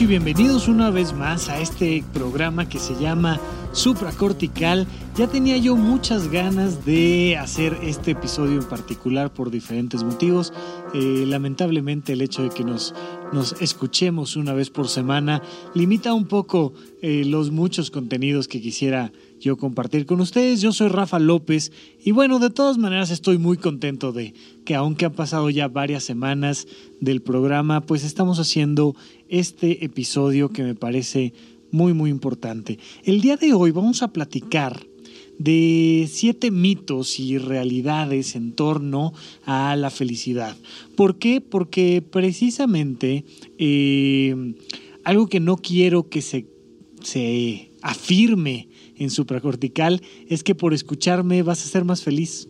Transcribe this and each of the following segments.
y bienvenidos una vez más a este programa que se llama Supracortical. Ya tenía yo muchas ganas de hacer este episodio en particular por diferentes motivos. Eh, lamentablemente el hecho de que nos, nos escuchemos una vez por semana limita un poco eh, los muchos contenidos que quisiera yo compartir con ustedes. Yo soy Rafa López y bueno, de todas maneras estoy muy contento de que aunque han pasado ya varias semanas del programa, pues estamos haciendo este episodio que me parece muy muy importante. El día de hoy vamos a platicar de siete mitos y realidades en torno a la felicidad. ¿Por qué? Porque precisamente eh, algo que no quiero que se, se afirme en supracortical es que por escucharme vas a ser más feliz.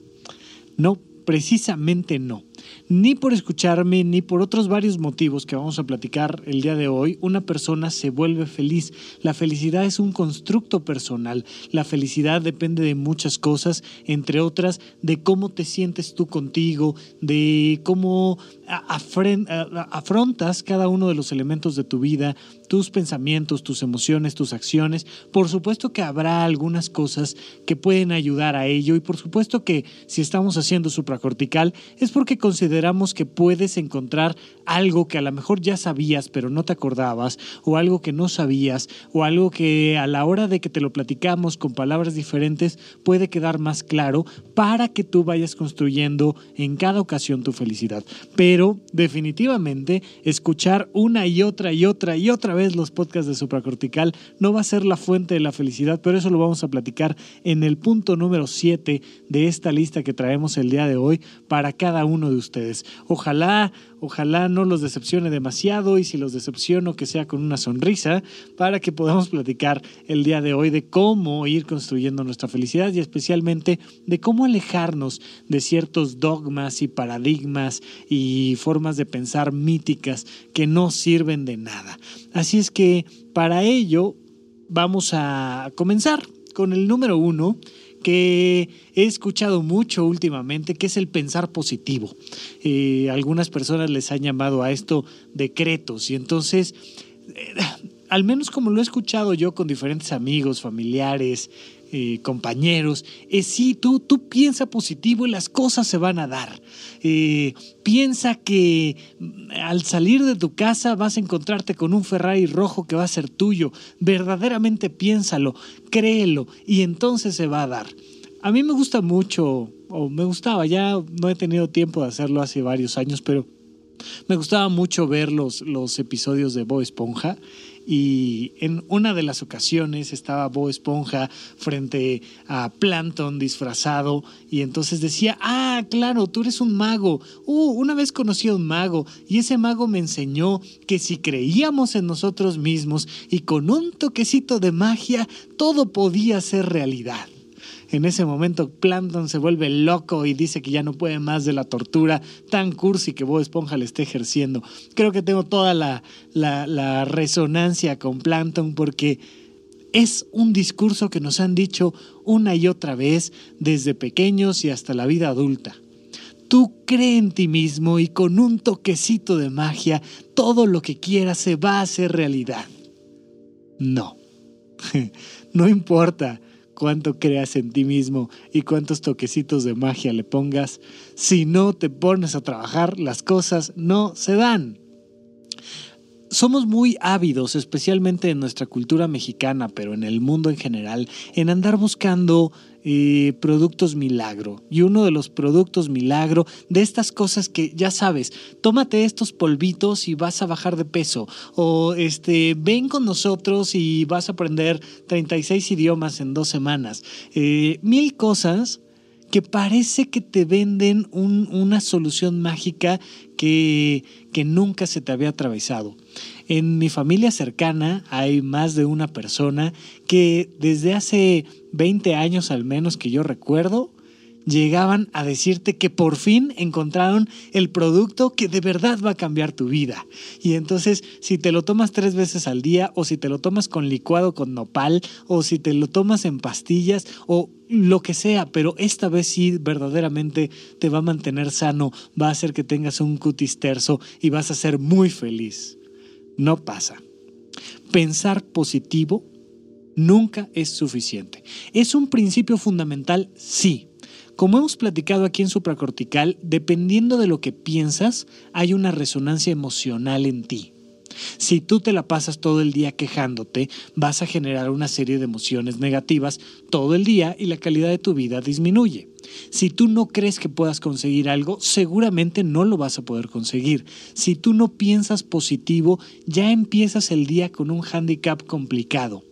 No, precisamente no. Ni por escucharme, ni por otros varios motivos que vamos a platicar el día de hoy, una persona se vuelve feliz. La felicidad es un constructo personal. La felicidad depende de muchas cosas, entre otras de cómo te sientes tú contigo, de cómo afrontas cada uno de los elementos de tu vida, tus pensamientos, tus emociones, tus acciones. Por supuesto que habrá algunas cosas que pueden ayudar a ello y por supuesto que si estamos haciendo supracortical es porque consideramos que puedes encontrar algo que a lo mejor ya sabías pero no te acordabas o algo que no sabías o algo que a la hora de que te lo platicamos con palabras diferentes puede quedar más claro para que tú vayas construyendo en cada ocasión tu felicidad. Definitivamente escuchar una y otra y otra y otra vez los podcasts de supracortical no va a ser la fuente de la felicidad, pero eso lo vamos a platicar en el punto número 7 de esta lista que traemos el día de hoy para cada uno de ustedes. Ojalá, ojalá no los decepcione demasiado y si los decepciono que sea con una sonrisa para que podamos platicar el día de hoy de cómo ir construyendo nuestra felicidad y especialmente de cómo alejarnos de ciertos dogmas y paradigmas y formas de pensar míticas que no sirven de nada. Así es que para ello vamos a comenzar con el número uno que he escuchado mucho últimamente, que es el pensar positivo. Eh, algunas personas les han llamado a esto decretos y entonces, eh, al menos como lo he escuchado yo con diferentes amigos, familiares, eh, compañeros, es sí, tú, tú piensa positivo y las cosas se van a dar. Eh, piensa que mm, al salir de tu casa vas a encontrarte con un Ferrari rojo que va a ser tuyo. Verdaderamente piénsalo, créelo y entonces se va a dar. A mí me gusta mucho, o me gustaba, ya no he tenido tiempo de hacerlo hace varios años, pero me gustaba mucho ver los, los episodios de Bob Esponja y en una de las ocasiones estaba Bob Esponja frente a Plankton disfrazado y entonces decía, ah, claro, tú eres un mago. Uh, una vez conocí a un mago y ese mago me enseñó que si creíamos en nosotros mismos y con un toquecito de magia, todo podía ser realidad. En ese momento Plankton se vuelve loco y dice que ya no puede más de la tortura tan cursi que Bob Esponja le está ejerciendo. Creo que tengo toda la, la, resonancia con Plankton porque es un discurso que nos han dicho una y otra vez desde pequeños y hasta la vida adulta. Tú cree en ti mismo y con un toquecito de magia todo lo que quieras se va a hacer realidad. No, no importa cuánto creas en ti mismo y cuántos toquecitos de magia le pongas, si no te pones a trabajar, las cosas no se dan. Somos muy ávidos, especialmente en nuestra cultura mexicana, pero en el mundo en general, en andar buscando eh, productos milagro. Y uno de los productos milagro de estas cosas que ya sabes, tómate estos polvitos y vas a bajar de peso. O este, ven con nosotros y vas a aprender 36 idiomas en dos semanas. Eh, mil cosas que parece que te venden una solución mágica que, que nunca se te había atravesado. En mi familia cercana hay más de una persona que desde hace 20 años al menos que yo recuerdo, llegaban a decirte que por fin encontraron el producto que de verdad va a cambiar tu vida. Y entonces, si te lo tomas tres veces al día, o si te lo tomas con licuado con nopal, o si te lo tomas en pastillas, o lo que sea, pero esta vez sí verdaderamente te va a mantener sano, va a hacer que tengas un cutis terso y vas a ser muy feliz. No pasa. Pensar positivo nunca es suficiente. ¿Es un principio fundamental? Sí. Como hemos platicado aquí en supracortical, dependiendo de lo que piensas, hay una resonancia emocional en ti. Si tú te la pasas todo el día quejándote, vas a generar una serie de emociones negativas todo el día y la calidad de tu vida disminuye. Si tú no crees que puedas conseguir algo, seguramente no lo vas a poder conseguir. Si tú no piensas positivo, ya empiezas el día con un hándicap complicado.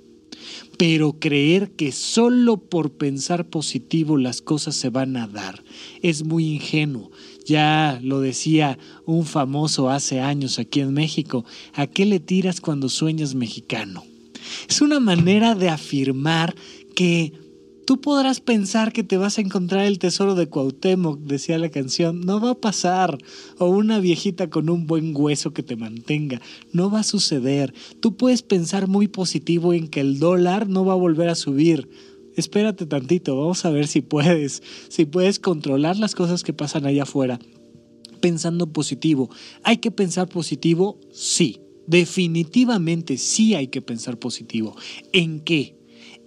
Pero creer que solo por pensar positivo las cosas se van a dar es muy ingenuo. Ya lo decía un famoso hace años aquí en México, ¿a qué le tiras cuando sueñas mexicano? Es una manera de afirmar que Tú podrás pensar que te vas a encontrar el tesoro de Cuauhtémoc, decía la canción, no va a pasar. O una viejita con un buen hueso que te mantenga, no va a suceder. Tú puedes pensar muy positivo en que el dólar no va a volver a subir. Espérate tantito, vamos a ver si puedes, si puedes controlar las cosas que pasan allá afuera. Pensando positivo. ¿Hay que pensar positivo? Sí. Definitivamente sí hay que pensar positivo. ¿En qué?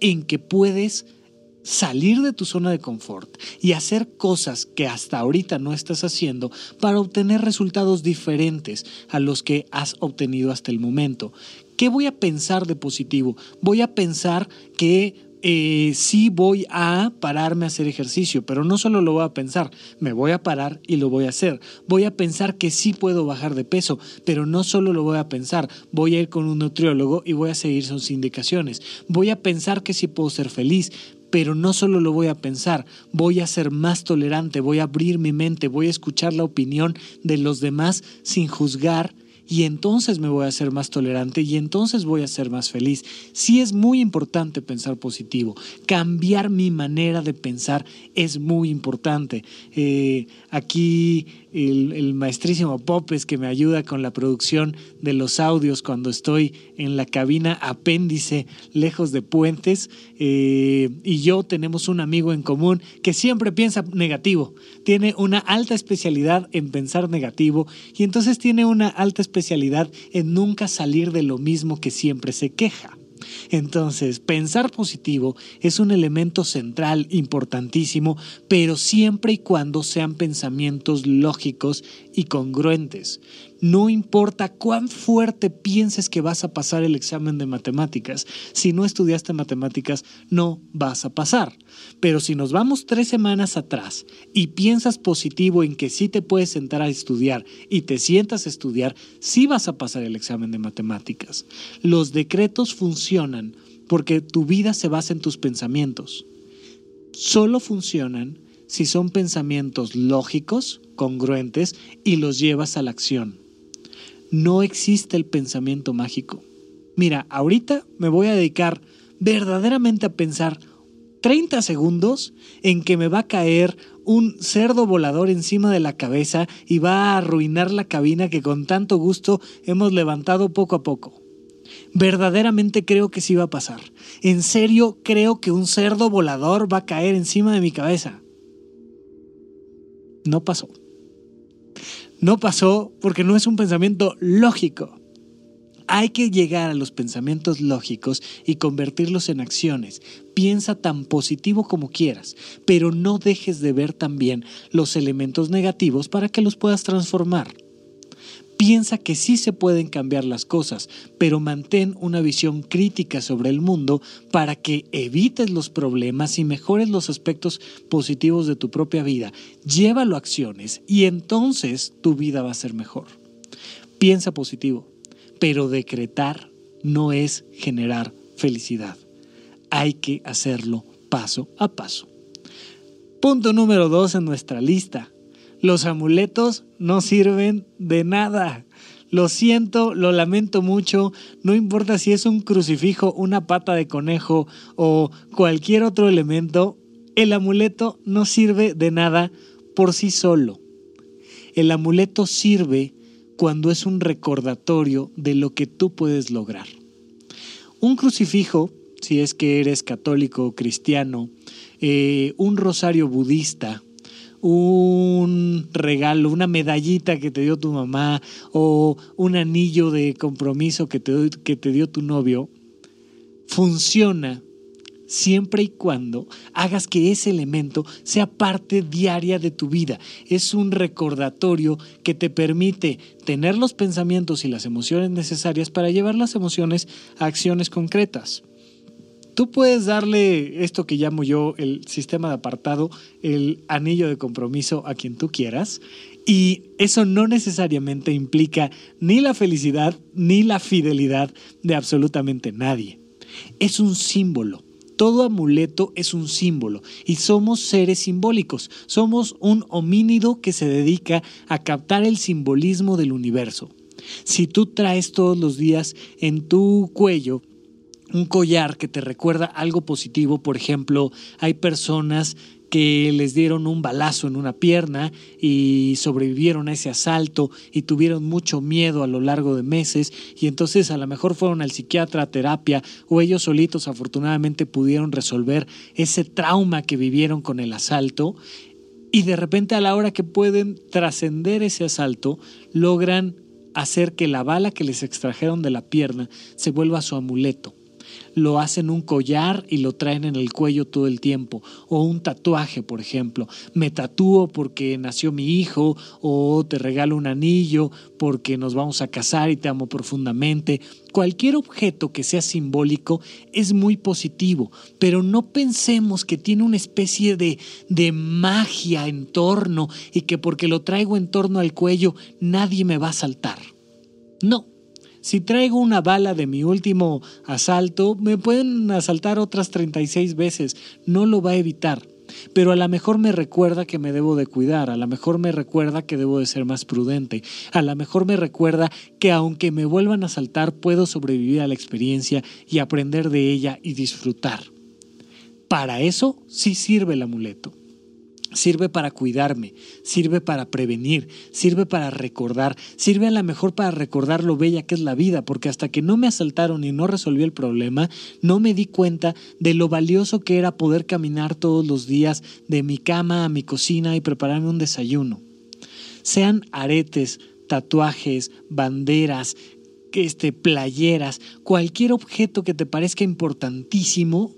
En que puedes salir de tu zona de confort y hacer cosas que hasta ahorita no estás haciendo para obtener resultados diferentes a los que has obtenido hasta el momento. ¿Qué voy a pensar de positivo? Voy a pensar que eh, sí voy a pararme a hacer ejercicio, pero no solo lo voy a pensar, me voy a parar y lo voy a hacer. Voy a pensar que sí puedo bajar de peso, pero no solo lo voy a pensar, voy a ir con un nutriólogo y voy a seguir sus indicaciones. Voy a pensar que sí puedo ser feliz, pero no solo lo voy a pensar, voy a ser más tolerante, voy a abrir mi mente, voy a escuchar la opinión de los demás sin juzgar y entonces me voy a ser más tolerante y entonces voy a ser más feliz. Sí es muy importante pensar positivo. Cambiar mi manera de pensar es muy importante. Eh, aquí el, maestrísimo Popes que me ayuda con la producción de los audios cuando estoy en la cabina apéndice lejos de puentes eh, y yo tenemos un amigo en común que siempre piensa negativo, tiene una alta especialidad en pensar negativo y entonces tiene una alta especialidad en nunca salir de lo mismo que siempre se queja. Entonces, pensar positivo es un elemento central, importantísimo, pero siempre y cuando sean pensamientos lógicos y congruentes. No importa cuán fuerte pienses que vas a pasar el examen de matemáticas, si no estudiaste matemáticas no vas a pasar. Pero si nos vamos tres semanas atrás y piensas positivo en que sí te puedes sentar a estudiar y te sientas a estudiar, sí vas a pasar el examen de matemáticas. Los decretos funcionan porque tu vida se basa en tus pensamientos. Solo funcionan si son pensamientos lógicos, congruentes y los llevas a la acción no existe el pensamiento mágico. Mira, ahorita me voy a dedicar verdaderamente a pensar 30 segundos en que me va a caer un cerdo volador encima de la cabeza y va a arruinar la cabina que con tanto gusto hemos levantado poco a poco. Verdaderamente creo que sí va a pasar. En serio creo que un cerdo volador va a caer encima de mi cabeza. No pasó. No pasó porque no es un pensamiento lógico. Hay que llegar a los pensamientos lógicos y convertirlos en acciones. Piensa tan positivo como quieras, pero no dejes de ver también los elementos negativos para que los puedas transformar. Piensa que sí se pueden cambiar las cosas, pero mantén una visión crítica sobre el mundo para que evites los problemas y mejores los aspectos positivos de tu propia vida. Llévalo a acciones y entonces tu vida va a ser mejor. Piensa positivo, pero decretar no es generar felicidad. Hay que hacerlo paso a paso. Punto número dos en nuestra lista. Los amuletos no sirven de nada. Lo siento, lo lamento mucho, no importa si es un crucifijo, una pata de conejo o cualquier otro elemento, el amuleto no sirve de nada por sí solo. El amuleto sirve cuando es un recordatorio de lo que tú puedes lograr. Un crucifijo, si es que eres católico o cristiano, eh, un rosario budista, un regalo, una medallita que te dio tu mamá o un anillo de compromiso que te, que te dio tu novio, funciona siempre y cuando hagas que ese elemento sea parte diaria de tu vida. Es un recordatorio que te permite tener los pensamientos y las emociones necesarias para llevar las emociones a acciones concretas. Tú puedes darle esto que llamo yo el sistema de apartado, el anillo de compromiso a quien tú quieras. Y eso no necesariamente implica ni la felicidad ni la fidelidad de absolutamente nadie. Es un símbolo. Todo amuleto es un símbolo y somos seres simbólicos. Somos un homínido que se dedica a captar el simbolismo del universo. Si tú traes todos los días en tu cuello un collar que te recuerda algo positivo. Por ejemplo, hay personas que les dieron un balazo en una pierna y sobrevivieron a ese asalto y tuvieron mucho miedo a lo largo de meses y entonces a lo mejor fueron al psiquiatra a terapia o ellos solitos afortunadamente pudieron resolver ese trauma que vivieron con el asalto y de repente a la hora que pueden trascender ese asalto logran hacer que la bala que les extrajeron de la pierna se vuelva su amuleto lo hacen un collar y lo traen en el cuello todo el tiempo. O un tatuaje, por ejemplo. Me tatúo porque nació mi hijo o te regalo un anillo porque nos vamos a casar y te amo profundamente. Cualquier objeto que sea simbólico es muy positivo, pero no pensemos que tiene una especie de, de magia en torno y que porque lo traigo en torno al cuello nadie me va a saltar. No, si traigo una bala de mi último asalto, me pueden asaltar otras 36 veces. No lo va a evitar. Pero a lo mejor me recuerda que me debo de cuidar, a lo mejor me recuerda que debo de ser más prudente, a lo mejor me recuerda que aunque me vuelvan a asaltar puedo sobrevivir a la experiencia y aprender de ella y disfrutar. Para eso sí sirve el amuleto. Sirve para cuidarme, sirve para prevenir, sirve para recordar, sirve a lo mejor para recordar lo bella que es la vida, porque hasta que no me asaltaron y no resolví el problema, no me di cuenta de lo valioso que era poder caminar todos los días de mi cama a mi cocina y prepararme un desayuno. Sean aretes, tatuajes, banderas, este, playeras, cualquier objeto que te parezca importantísimo,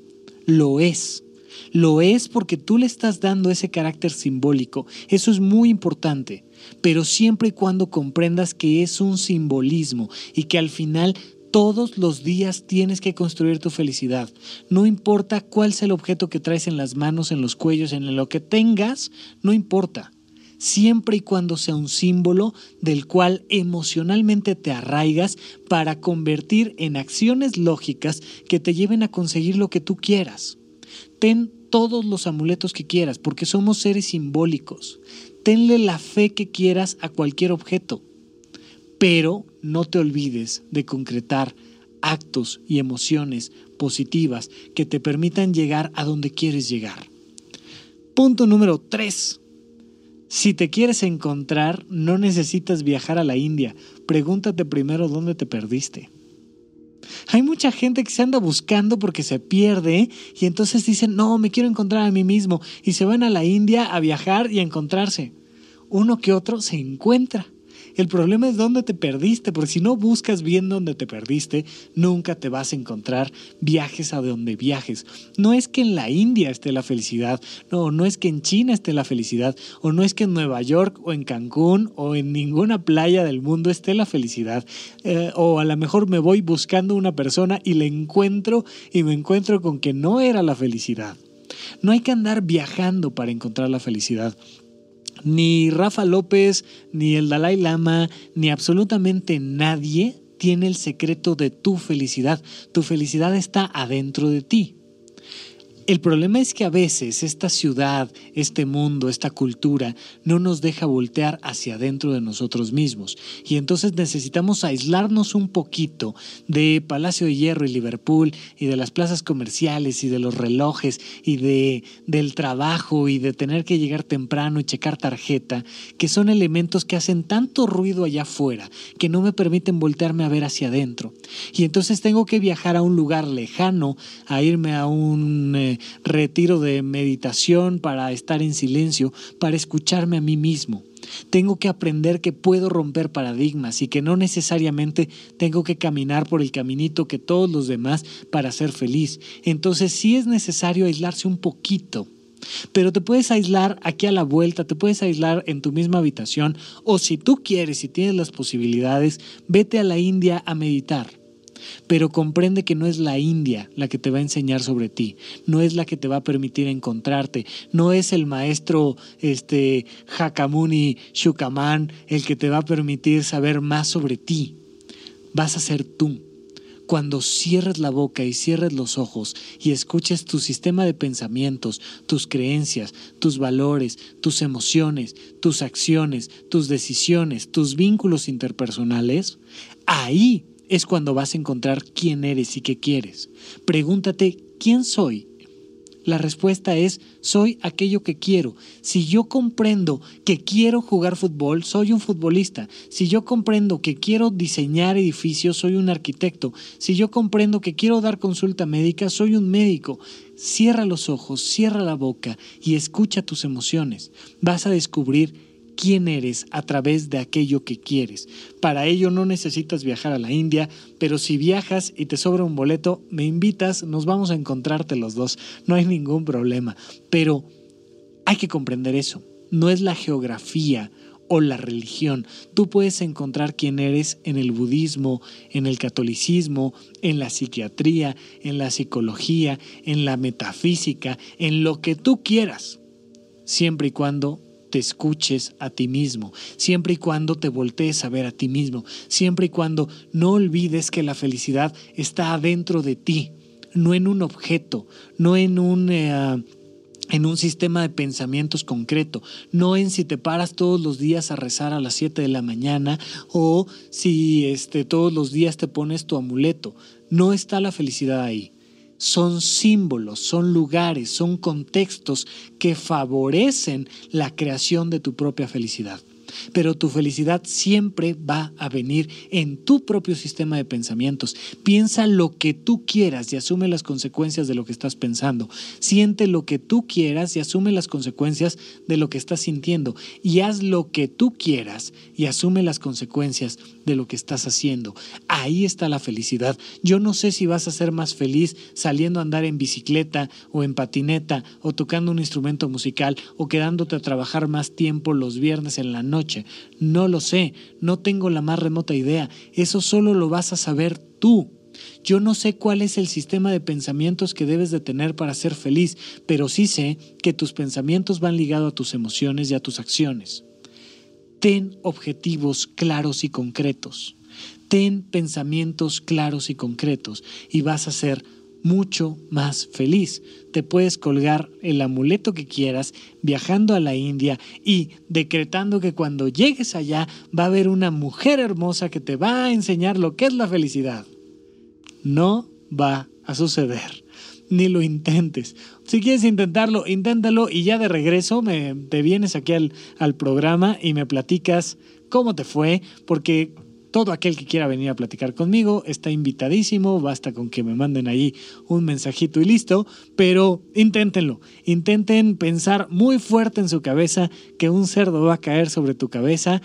lo es lo es porque tú le estás dando ese carácter simbólico. Eso es muy importante. Pero siempre y cuando comprendas que es un simbolismo y que al final todos los días tienes que construir tu felicidad. No importa cuál sea el objeto que traes en las manos, en los cuellos, en lo que tengas, no importa. Siempre y cuando sea un símbolo del cual emocionalmente te arraigas para convertir en acciones lógicas que te lleven a conseguir lo que tú quieras. Ten todos los amuletos que quieras, porque somos seres simbólicos. Tenle la fe que quieras a cualquier objeto, pero no te olvides de concretar actos y emociones positivas que te permitan llegar a donde quieres llegar. Punto número 3. Si te quieres encontrar, no necesitas viajar a la India. Pregúntate primero dónde te perdiste. Hay mucha gente que se anda buscando porque se pierde y entonces dicen, no, me quiero encontrar a mí mismo y se van a la India a viajar y a encontrarse. Uno que otro se encuentra el problema es dónde te perdiste, porque si no buscas bien dónde te perdiste, nunca te vas a encontrar viajes a donde viajes. No es que en la India esté la felicidad, no, no es que en China esté la felicidad, o no es que en Nueva York o en Cancún o en ninguna playa del mundo esté la felicidad. Eh, o a lo mejor me voy buscando una persona y le encuentro y me encuentro con que no era la felicidad. No hay que andar viajando para encontrar la felicidad. Ni Rafa López, ni el Dalai Lama, ni absolutamente nadie tiene el secreto de tu felicidad. Tu felicidad está adentro de ti. El problema es que a veces esta ciudad, este mundo, esta cultura no nos deja voltear hacia adentro de nosotros mismos y entonces necesitamos aislarnos un poquito de Palacio de Hierro y Liverpool y de las plazas comerciales y de los relojes y de del trabajo y de tener que llegar temprano y checar tarjeta, que son elementos que hacen tanto ruido allá afuera que no me permiten voltearme a ver hacia adentro. Y entonces tengo que viajar a un lugar lejano, a irme a un eh, retiro de meditación para estar en silencio, para escucharme a mí mismo. Tengo que aprender que puedo romper paradigmas y que no necesariamente tengo que caminar por el caminito que todos los demás para ser feliz. Entonces sí es necesario aislarse un poquito. Pero te puedes aislar aquí a la vuelta, te puedes aislar en tu misma habitación o si tú quieres y tienes las posibilidades, vete a la India a meditar pero comprende que no es la India la que te va a enseñar sobre ti, no es la que te va a permitir encontrarte, no es el maestro este Hakamuni Shukaman el que te va a permitir saber más sobre ti. Vas a ser tú. Cuando cierres la boca y cierres los ojos y escuches tu sistema de pensamientos, tus creencias, tus valores, tus emociones, tus acciones, tus decisiones, tus vínculos interpersonales, ahí es cuando vas a encontrar quién eres y qué quieres. Pregúntate, ¿quién soy? La respuesta es, soy aquello que quiero. Si yo comprendo que quiero jugar fútbol, soy un futbolista. Si yo comprendo que quiero diseñar edificios, soy un arquitecto. Si yo comprendo que quiero dar consulta médica, soy un médico. Cierra los ojos, cierra la boca y escucha tus emociones. Vas a descubrir quién eres a través de aquello que quieres. Para ello no necesitas viajar a la India, pero si viajas y te sobra un boleto, me invitas, nos vamos a encontrarte los dos, no hay ningún problema. Pero hay que comprender eso, no es la geografía o la religión. Tú puedes encontrar quién eres en el budismo, en el catolicismo, en la psiquiatría, en la psicología, en la metafísica, en lo que tú quieras, siempre y cuando te escuches a ti mismo, siempre y cuando te voltees a ver a ti mismo, siempre y cuando no olvides que la felicidad está adentro de ti, no en un objeto, no en un... Eh, en un sistema de pensamientos concreto, no en si te paras todos los días a rezar a las 7 de la mañana o si este, todos los días te pones tu amuleto. No está la felicidad ahí son símbolos, son lugares, son contextos que favorecen la creación de tu propia felicidad pero tu felicidad siempre va a venir en tu propio sistema de pensamientos. Piensa lo que tú quieras y asume las consecuencias de lo que estás pensando. Siente lo que tú quieras y asume las consecuencias de lo que estás sintiendo. Y haz lo que tú quieras y asume las consecuencias de lo que estás haciendo. Ahí está la felicidad. Yo no sé si vas a ser más feliz saliendo a andar en bicicleta o en patineta o tocando un instrumento musical o quedándote a trabajar más tiempo los viernes en la noche no lo sé, no tengo la más remota idea. Eso solo lo vas a saber tú. Yo no sé cuál es el sistema de pensamientos que debes de tener para ser feliz, pero sí sé que tus pensamientos van ligados a tus emociones y a tus acciones. Ten objetivos claros y concretos. Ten pensamientos claros y concretos y vas a ser mucho más feliz. Te puedes colgar el amuleto que quieras viajando a la India y decretando que cuando llegues allá va a haber una mujer hermosa que te va a enseñar lo que es la felicidad. No va a suceder. Ni lo intentes. Si quieres intentarlo, inténtalo y ya de regreso me, te vienes aquí al, al programa y me platicas cómo te fue, porque todo aquel que quiera venir a platicar conmigo está invitadísimo, basta con que me manden ahí un mensajito y listo, pero inténtenlo, intenten pensar muy fuerte en su cabeza que un cerdo va a caer sobre tu cabeza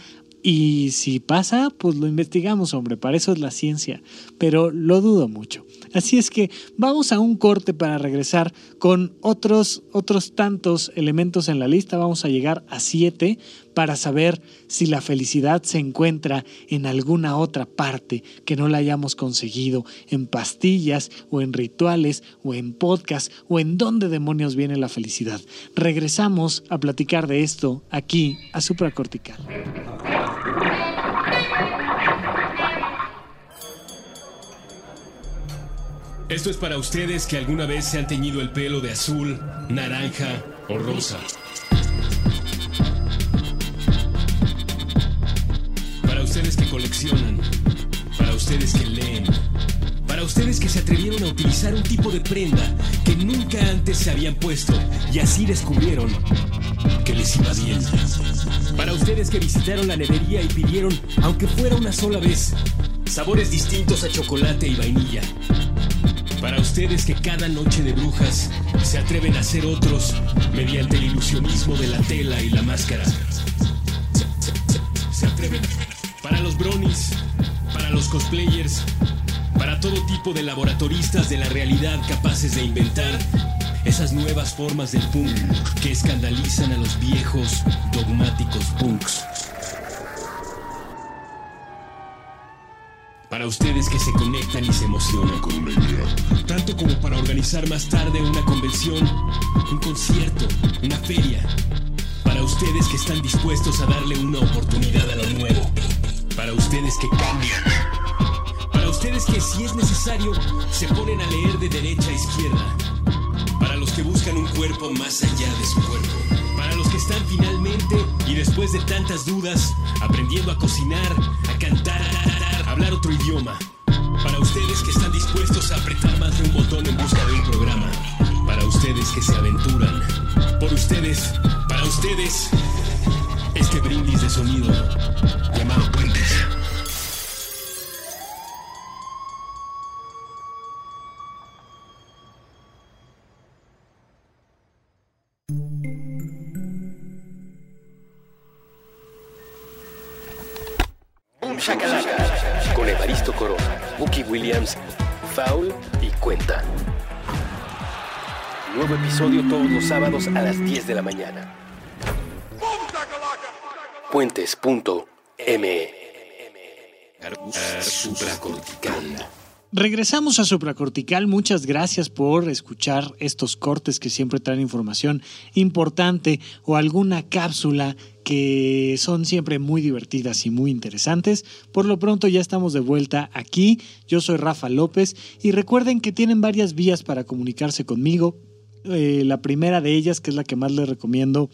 y si pasa, pues lo investigamos, hombre, para eso es la ciencia, pero lo dudo mucho. Así es que vamos a un corte para regresar con otros, otros tantos elementos en la lista. Vamos a llegar a siete para saber si la felicidad se encuentra en alguna otra parte que no la hayamos conseguido, en pastillas o en rituales o en podcast o en dónde demonios viene la felicidad. Regresamos a platicar de esto aquí a Supracortical. Esto es para ustedes que alguna vez se han teñido el pelo de azul, naranja o rosa. Coleccionan. Para ustedes que leen. Para ustedes que se atrevieron a utilizar un tipo de prenda que nunca antes se habían puesto y así descubrieron que les iba bien. Para ustedes que visitaron la nevería y pidieron, aunque fuera una sola vez, sabores distintos a chocolate y vainilla. Para ustedes que cada noche de brujas se atreven a ser otros mediante el ilusionismo de la tela y la máscara. Se atreven. Para los bronies, para los cosplayers, para todo tipo de laboratoristas de la realidad capaces de inventar esas nuevas formas del punk que escandalizan a los viejos, dogmáticos punks. Para ustedes que se conectan y se emocionan con una idea. Tanto como para organizar más tarde una convención, un concierto, una feria. Para ustedes que están dispuestos a darle una oportunidad a lo nuevo. Ustedes que cambian. Para ustedes que si es necesario se ponen a leer de derecha a izquierda. Para los que buscan un cuerpo más allá de su cuerpo. Para los que están finalmente y después de tantas dudas aprendiendo a cocinar, a cantar, a hablar otro idioma. Para ustedes que están dispuestos a apretar más de un botón en busca de un programa. Para ustedes que se aventuran. Por ustedes, para ustedes, este brindis de sonido llamado Puentes. Boom Shakalaka con Evaristo Corona, Bucky Williams, Foul y Cuenta. Nuevo episodio todos los sábados a las 10 de la mañana. Regresamos a Supracortical. Muchas gracias por escuchar estos cortes que siempre traen información importante o alguna cápsula que son siempre muy divertidas y muy interesantes. Por lo pronto ya estamos de vuelta aquí. Yo soy Rafa López y recuerden que tienen varias vías para comunicarse conmigo. Eh, la primera de ellas, que es la que más les recomiendo,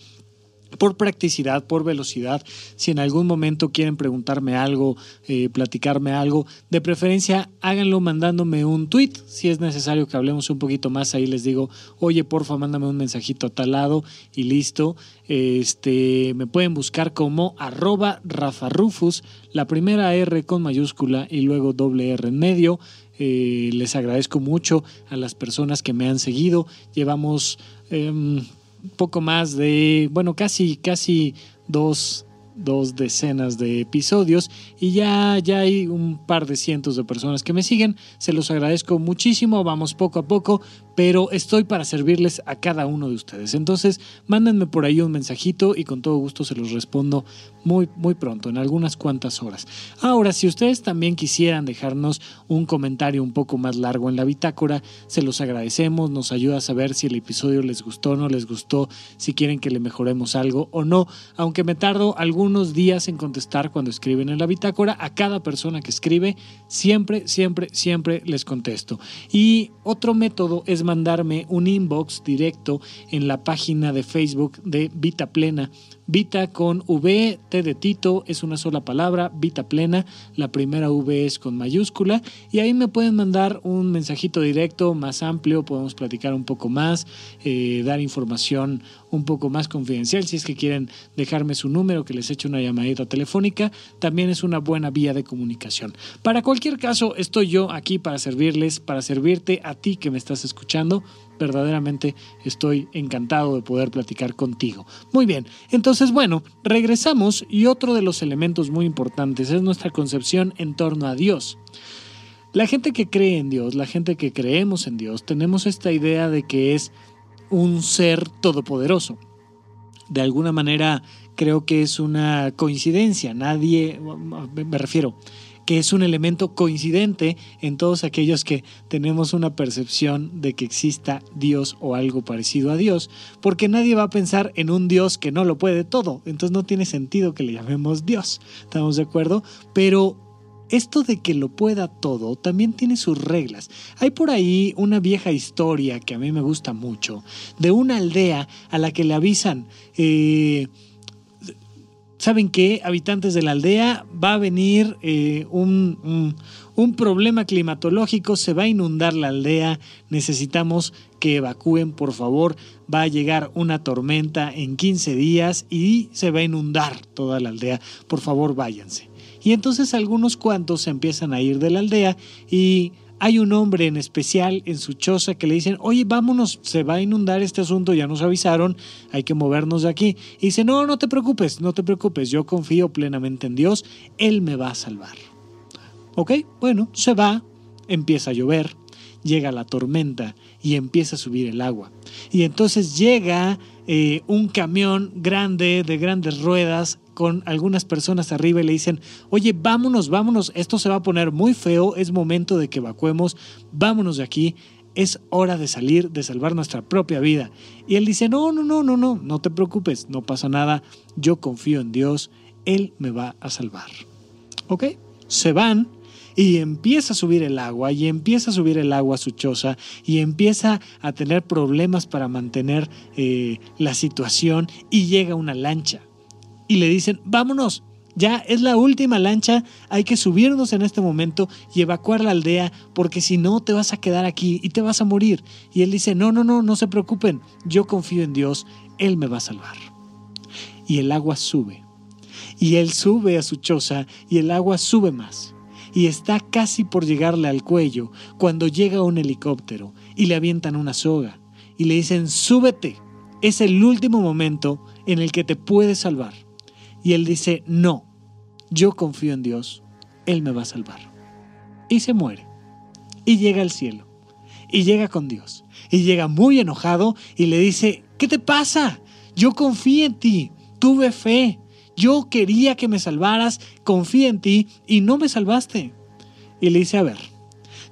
por practicidad, por velocidad, si en algún momento quieren preguntarme algo, eh, platicarme algo, de preferencia háganlo mandándome un tweet, si es necesario que hablemos un poquito más, ahí les digo, oye, porfa, mándame un mensajito a tal lado y listo. Este, me pueden buscar como arroba Rafa Rufus, la primera R con mayúscula y luego doble R en medio. Eh, les agradezco mucho a las personas que me han seguido. Llevamos em, poco más de, bueno, casi, casi dos, dos decenas de episodios y ya, ya hay un par de cientos de personas que me siguen. Se los agradezco muchísimo, vamos poco a poco, pero estoy para servirles a cada uno de ustedes. Entonces, mándenme por ahí un mensajito y con todo gusto se los respondo muy, muy pronto, en algunas cuantas horas. Ahora, si ustedes también quisieran dejarnos un comentario un poco más largo en la bitácora, se los agradecemos, nos ayuda a saber si el episodio les gustó o no les gustó, si quieren que le mejoremos algo o no, aunque me tardo algunos días en contestar cuando escriben en la bitácora, a cada persona que escribe, siempre, siempre, siempre les contesto. Y otro método es mandarme un inbox directo en la página de Facebook de Vita Plena. Vita con V, T de Tito, es una sola palabra, Vita Plena, la primera V es con mayúscula y ahí me pueden mandar un mensajito directo más amplio, podemos platicar un poco más, eh, dar información un poco más confidencial, si es que quieren dejarme su número, que les eche una llamadita telefónica, también es una buena vía de comunicación. Para cualquier caso, estoy yo aquí para servirles, para servirte a ti que me estás escuchando verdaderamente estoy encantado de poder platicar contigo. Muy bien, entonces bueno, regresamos y otro de los elementos muy importantes es nuestra concepción en torno a Dios. La gente que cree en Dios, la gente que creemos en Dios, tenemos esta idea de que es un ser todopoderoso. De alguna manera creo que es una coincidencia, nadie, me refiero, que es un elemento coincidente en todos aquellos que tenemos una percepción de que exista Dios o algo parecido a Dios, porque nadie va a pensar en un Dios que no lo puede todo, entonces no tiene sentido que le llamemos Dios, ¿estamos de acuerdo? Pero esto de que lo pueda todo también tiene sus reglas. Hay por ahí una vieja historia que a mí me gusta mucho, de una aldea a la que le avisan, eh, ¿saben qué? Habitantes de la aldea, va a venir eh, un, un problema climatológico, se va a inundar la aldea, necesitamos que evacúen, por favor, va a llegar una tormenta en 15 días y se va a inundar toda la aldea, por favor váyanse. Y entonces algunos cuantos se empiezan a ir de la aldea y hay un hombre en especial en su choza que le dicen, oye, vámonos, se va a inundar este asunto, ya nos avisaron, hay que movernos de aquí. Y dice, no, no te preocupes, no te preocupes, yo confío plenamente en Dios, Él me va a salvar. Ok, bueno, se va, empieza a llover, llega la tormenta y empieza a subir el agua. Y entonces llega eh, un camión grande, de grandes ruedas, con algunas personas arriba y le dicen, oye, vámonos, vámonos, esto se va a poner muy feo, es momento de que evacuemos, vámonos de aquí, es hora de salir, de salvar nuestra propia vida. Y él dice, no, no, no, no, no, no te preocupes, no pasa nada, yo confío en Dios, Él me va a salvar. ¿Ok? Se van y empieza a subir el agua y empieza a subir el agua a su choza y empieza a tener problemas para mantener eh, la situación y llega una lancha y le dicen, vámonos, ya es la última lancha, hay que subirnos en este momento y evacuar la aldea porque si no te vas a quedar aquí y te vas a morir. Y él dice, no, no, no, no se preocupen, yo confío en Dios, Él me va a salvar. Y el agua sube. Y él sube a su choza y el agua sube más y está casi por llegarle al cuello cuando llega un helicóptero y le avientan una soga y le dicen, súbete, es el último momento en el que te puedes salvar. Y él dice, no, yo confío en Dios, Él me va a salvar. Y se muere. Y llega al cielo. Y llega con Dios. Y llega muy enojado y le dice, ¿qué te pasa? Yo confío en ti, tuve fe, yo quería que me salvaras, confía en ti y no me salvaste. Y le dice, a ver,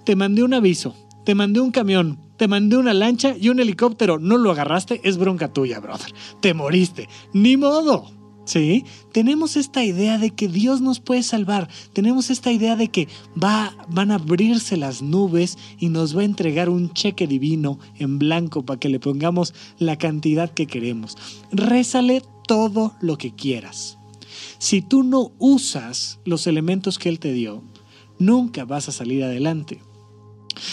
te mandé un aviso, te mandé un camión, te mandé una lancha y un helicóptero, no lo agarraste, es bronca tuya, brother. Te moriste, ni modo. ¿Sí? Tenemos esta idea de que Dios nos puede salvar. Tenemos esta idea de que va, van a abrirse las nubes y nos va a entregar un cheque divino en blanco para que le pongamos la cantidad que queremos. Rézale todo lo que quieras. Si tú no usas los elementos que Él te dio, nunca vas a salir adelante.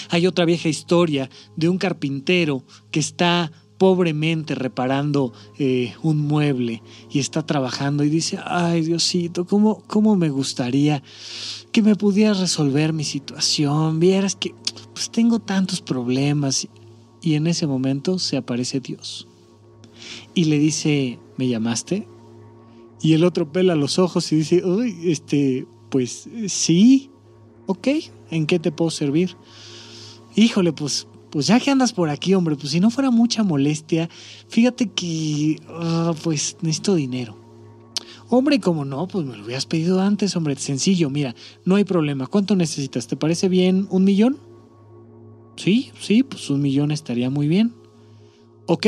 Hay otra vieja historia de un carpintero que está pobremente reparando eh, un mueble y está trabajando y dice, ay Diosito, ¿cómo, ¿cómo me gustaría que me pudieras resolver mi situación? Vieras que pues tengo tantos problemas y en ese momento se aparece Dios y le dice, ¿me llamaste? Y el otro pela los ojos y dice, uy, este, pues sí, ok, ¿en qué te puedo servir? Híjole, pues, pues ya que andas por aquí, hombre, pues si no fuera mucha molestia, fíjate que, ah, pues necesito dinero. Hombre, como no, pues me lo hubieras pedido antes, hombre, sencillo, mira, no hay problema. ¿Cuánto necesitas? ¿Te parece bien un millón? Sí, sí, pues un millón estaría muy bien. Ok,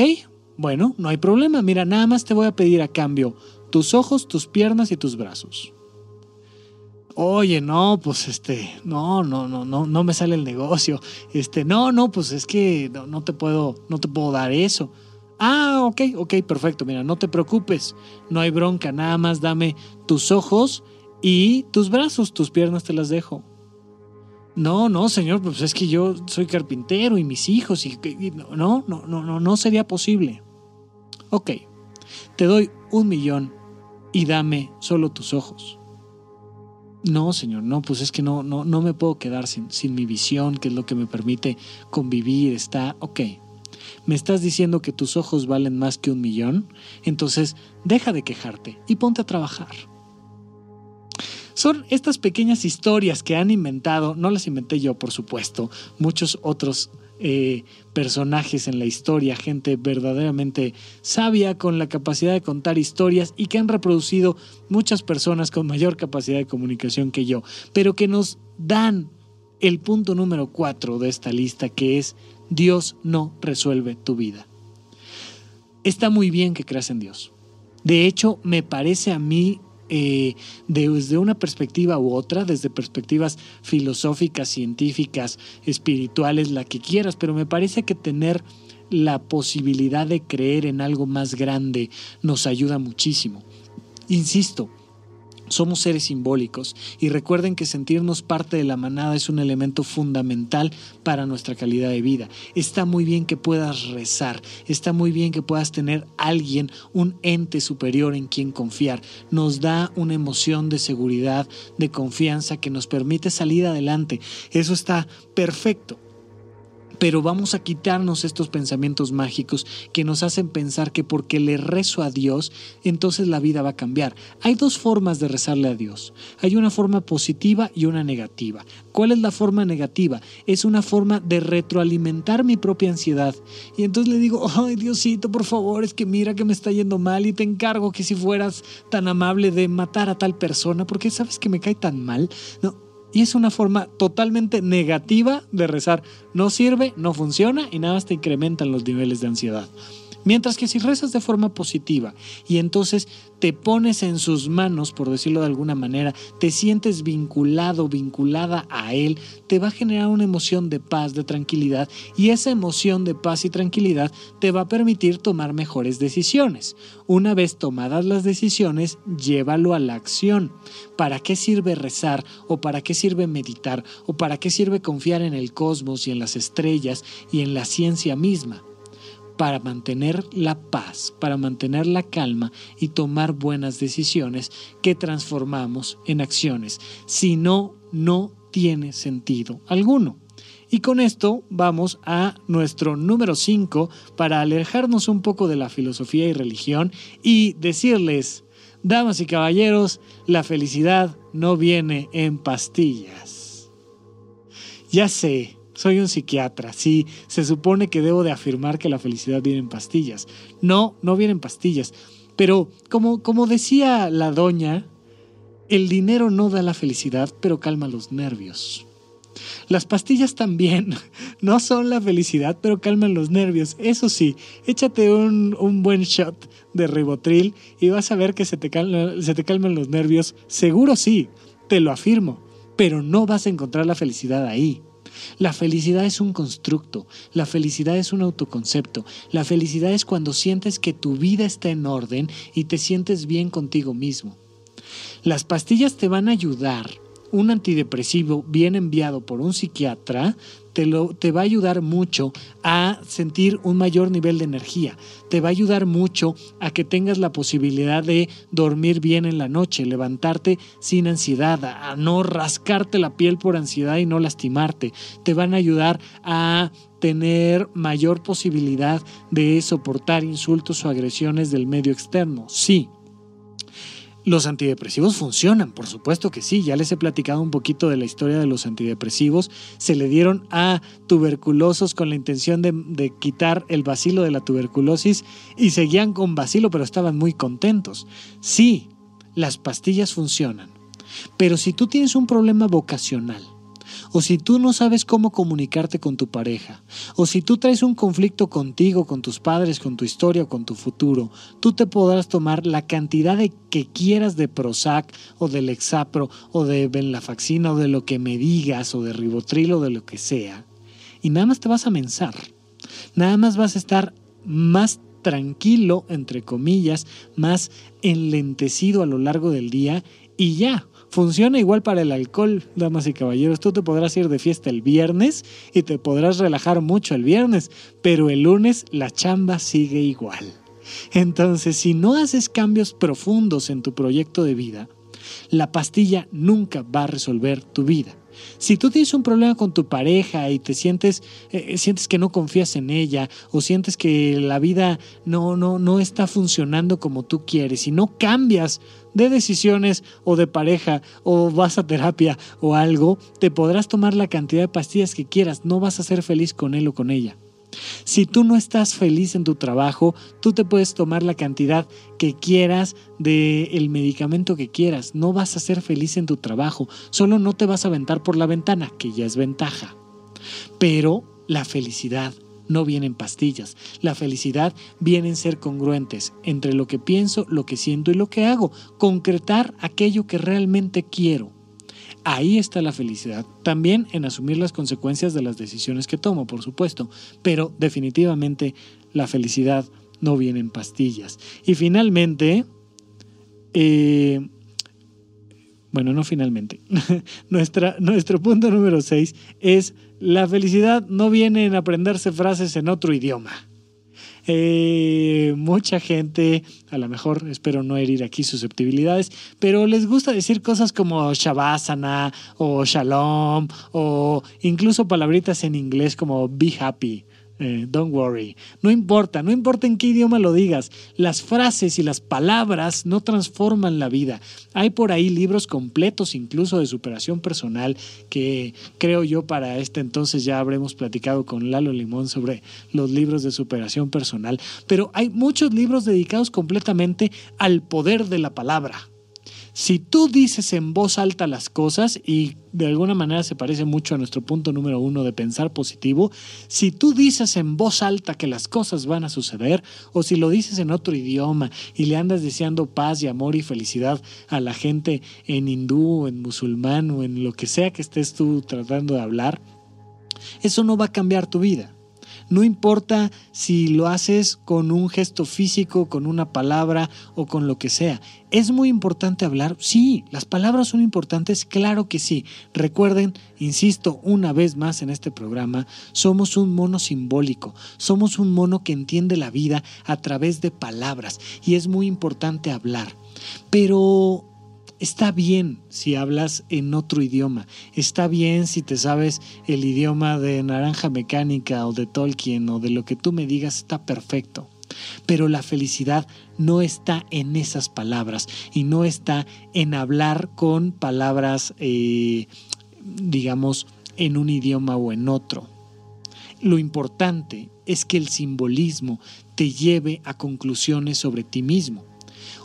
bueno, no hay problema, mira, nada más te voy a pedir a cambio tus ojos, tus piernas y tus brazos. Oye, no, pues este, no, no, no, no, no me sale el negocio. Este, no, no, pues es que no, te puedo, no te puedo dar eso. Ah, ok, ok, perfecto. Mira, no te preocupes, no hay bronca, nada más dame tus ojos y tus brazos, tus piernas te las dejo. No, no, señor, pues es que yo soy carpintero y mis hijos y, no, no, no, no, no sería posible. Ok, te doy un millón y dame solo tus ojos. No, señor, no, pues es que no, no, no me puedo quedar sin, sin mi visión, que es lo que me permite convivir, está, ok. ¿Me estás diciendo que tus ojos valen más que un millón? Entonces, deja de quejarte y ponte a trabajar. Son estas pequeñas historias que han inventado, no las inventé yo, por supuesto, muchos otros eh, personajes en la historia, gente verdaderamente sabia con la capacidad de contar historias y que han reproducido muchas personas con mayor capacidad de comunicación que yo, pero que nos dan el punto número cuatro de esta lista que es Dios no resuelve tu vida. Está muy bien que creas en Dios. De hecho, me parece a mí eh, desde una perspectiva u otra, desde perspectivas filosóficas, científicas, espirituales, la que quieras, pero me parece que tener la posibilidad de creer en algo más grande nos ayuda muchísimo. Insisto, somos seres simbólicos y recuerden que sentirnos parte de la manada es un elemento fundamental para nuestra calidad de vida. Está muy bien que puedas rezar, está muy bien que puedas tener alguien, un ente superior en quien confiar. Nos da una emoción de seguridad, de confianza que nos permite salir adelante. Eso está perfecto pero vamos a quitarnos estos pensamientos mágicos que nos hacen pensar que porque le rezo a Dios, entonces la vida va a cambiar. Hay dos formas de rezarle a Dios. Hay una forma positiva y una negativa. ¿Cuál es la forma negativa? Es una forma de retroalimentar mi propia ansiedad. Y entonces le digo, ay Diosito, por favor, es que mira que me está yendo mal y te encargo que si fueras tan amable de matar a tal persona, porque sabes que me cae tan mal. No, y es una forma totalmente negativa de rezar. No sirve, no funciona y nada más te incrementan los niveles de ansiedad. Mientras que si rezas de forma positiva y entonces te pones en sus manos, por decirlo de alguna manera, te sientes vinculado, vinculada a Él, te va a generar una emoción de paz, de tranquilidad y esa emoción de paz y tranquilidad te va a permitir tomar mejores decisiones. Una vez tomadas las decisiones, llévalo a la acción. ¿Para qué sirve rezar o para qué sirve meditar o para qué sirve confiar en el cosmos y en las estrellas y en la ciencia misma? Para mantener la paz, para mantener la calma y tomar buenas decisiones que transformamos en acciones. Si no, no tiene sentido alguno. Y con esto vamos a nuestro número 5 para alejarnos un poco de la filosofía y religión y decirles, damas y caballeros, la felicidad no viene en pastillas. Ya sé, soy un psiquiatra, sí, se supone que debo de afirmar que la felicidad viene en pastillas. No, no viene en pastillas. Pero como, como decía la doña, el dinero no da la felicidad, pero calma los nervios. Las pastillas también no son la felicidad, pero calman los nervios. Eso sí, échate un, un buen shot de ribotril y vas a ver que se te, se te calman los nervios. Seguro sí, te lo afirmo, pero no vas a encontrar la felicidad ahí. La felicidad es un constructo, la felicidad es un autoconcepto, la felicidad es cuando sientes que tu vida está en orden y te sientes bien contigo mismo. Las pastillas te van a ayudar un antidepresivo bien enviado por un psiquiatra te, lo, te va a ayudar mucho a sentir un mayor nivel de energía, te va a ayudar mucho a que tengas la posibilidad de dormir bien en la noche, levantarte sin ansiedad, a no rascarte la piel por ansiedad y no lastimarte, te van a ayudar a tener mayor posibilidad de soportar insultos o agresiones del medio externo. Sí, los antidepresivos funcionan, por supuesto que sí, ya les he platicado un poquito de la historia de los antidepresivos. Se le dieron a tuberculosos con la intención de, quitar el vacilo de la tuberculosis y seguían con vacilo, pero estaban muy contentos. Sí, las pastillas funcionan, pero si tú tienes un problema vocacional, o si tú no sabes cómo comunicarte con tu pareja, o si tú traes un conflicto contigo, con tus padres, con tu historia con tu futuro, tú te podrás tomar la cantidad de que quieras de Prozac o de Lexapro o de Benlafaxina o de lo que me digas o de Ribotril o de lo que sea, y nada más te vas a mensar. Nada más vas a estar más tranquilo, entre comillas, más enlentecido a lo largo del día y ya, Funciona igual para el alcohol, damas y caballeros. Tú te podrás ir de fiesta el viernes y te podrás relajar mucho el viernes, pero el lunes la chamba sigue igual. Entonces, si no haces cambios profundos en tu proyecto de vida, la pastilla nunca va a resolver tu vida. Si tú tienes un problema con tu pareja y te sientes, eh, sientes que no confías en ella o sientes que la vida no, no, no está funcionando como tú quieres y no cambias de decisiones o de pareja o vas a terapia o algo, te podrás tomar la cantidad de pastillas que quieras, no vas a ser feliz con él o con ella. Si tú no estás feliz en tu trabajo, tú te puedes tomar la cantidad que quieras del el medicamento que quieras. No vas a ser feliz en tu trabajo, solo no te vas a aventar por la ventana, que ya es ventaja. Pero la felicidad no viene en pastillas. La felicidad viene en ser congruentes entre lo que pienso, lo que siento y lo que hago. Concretar aquello que realmente quiero. Ahí está la felicidad. También en asumir las consecuencias de las decisiones que tomo, por supuesto. Pero definitivamente la felicidad no viene en pastillas. Y finalmente, eh, bueno, no finalmente, nuestro punto número 6 es la felicidad no viene en aprenderse frases en otro idioma. Eh, mucha gente, a lo mejor espero no herir aquí susceptibilidades, pero les gusta decir cosas como Shavasana o Shalom o incluso palabritas en inglés como be happy eh, don't worry. No importa, no importa en qué idioma lo digas, las frases y las palabras no transforman la vida. Hay por ahí libros completos incluso de superación personal que creo yo para este entonces ya habremos platicado con Lalo Limón sobre los libros de superación personal, pero hay muchos libros dedicados completamente al poder de la palabra. Si tú dices en voz alta las cosas, y de alguna manera se parece mucho a nuestro punto número uno de pensar positivo, si tú dices en voz alta que las cosas van a suceder, o si lo dices en otro idioma y le andas deseando paz y amor y felicidad a la gente en hindú, en musulmán o en lo que sea que estés tú tratando de hablar, eso no va a cambiar tu vida. No importa si lo haces con un gesto físico, con una palabra o con lo que sea. ¿Es muy importante hablar? Sí, las palabras son importantes, claro que sí. Recuerden, insisto una vez más en este programa, somos un mono simbólico, somos un mono que entiende la vida a través de palabras y es muy importante hablar. Pero Está bien si hablas en otro idioma, está bien si te sabes el idioma de Naranja Mecánica o de Tolkien o de lo que tú me digas, está perfecto. Pero la felicidad no está en esas palabras y no está en hablar con palabras, eh, digamos, en un idioma o en otro. Lo importante es que el simbolismo te lleve a conclusiones sobre ti mismo.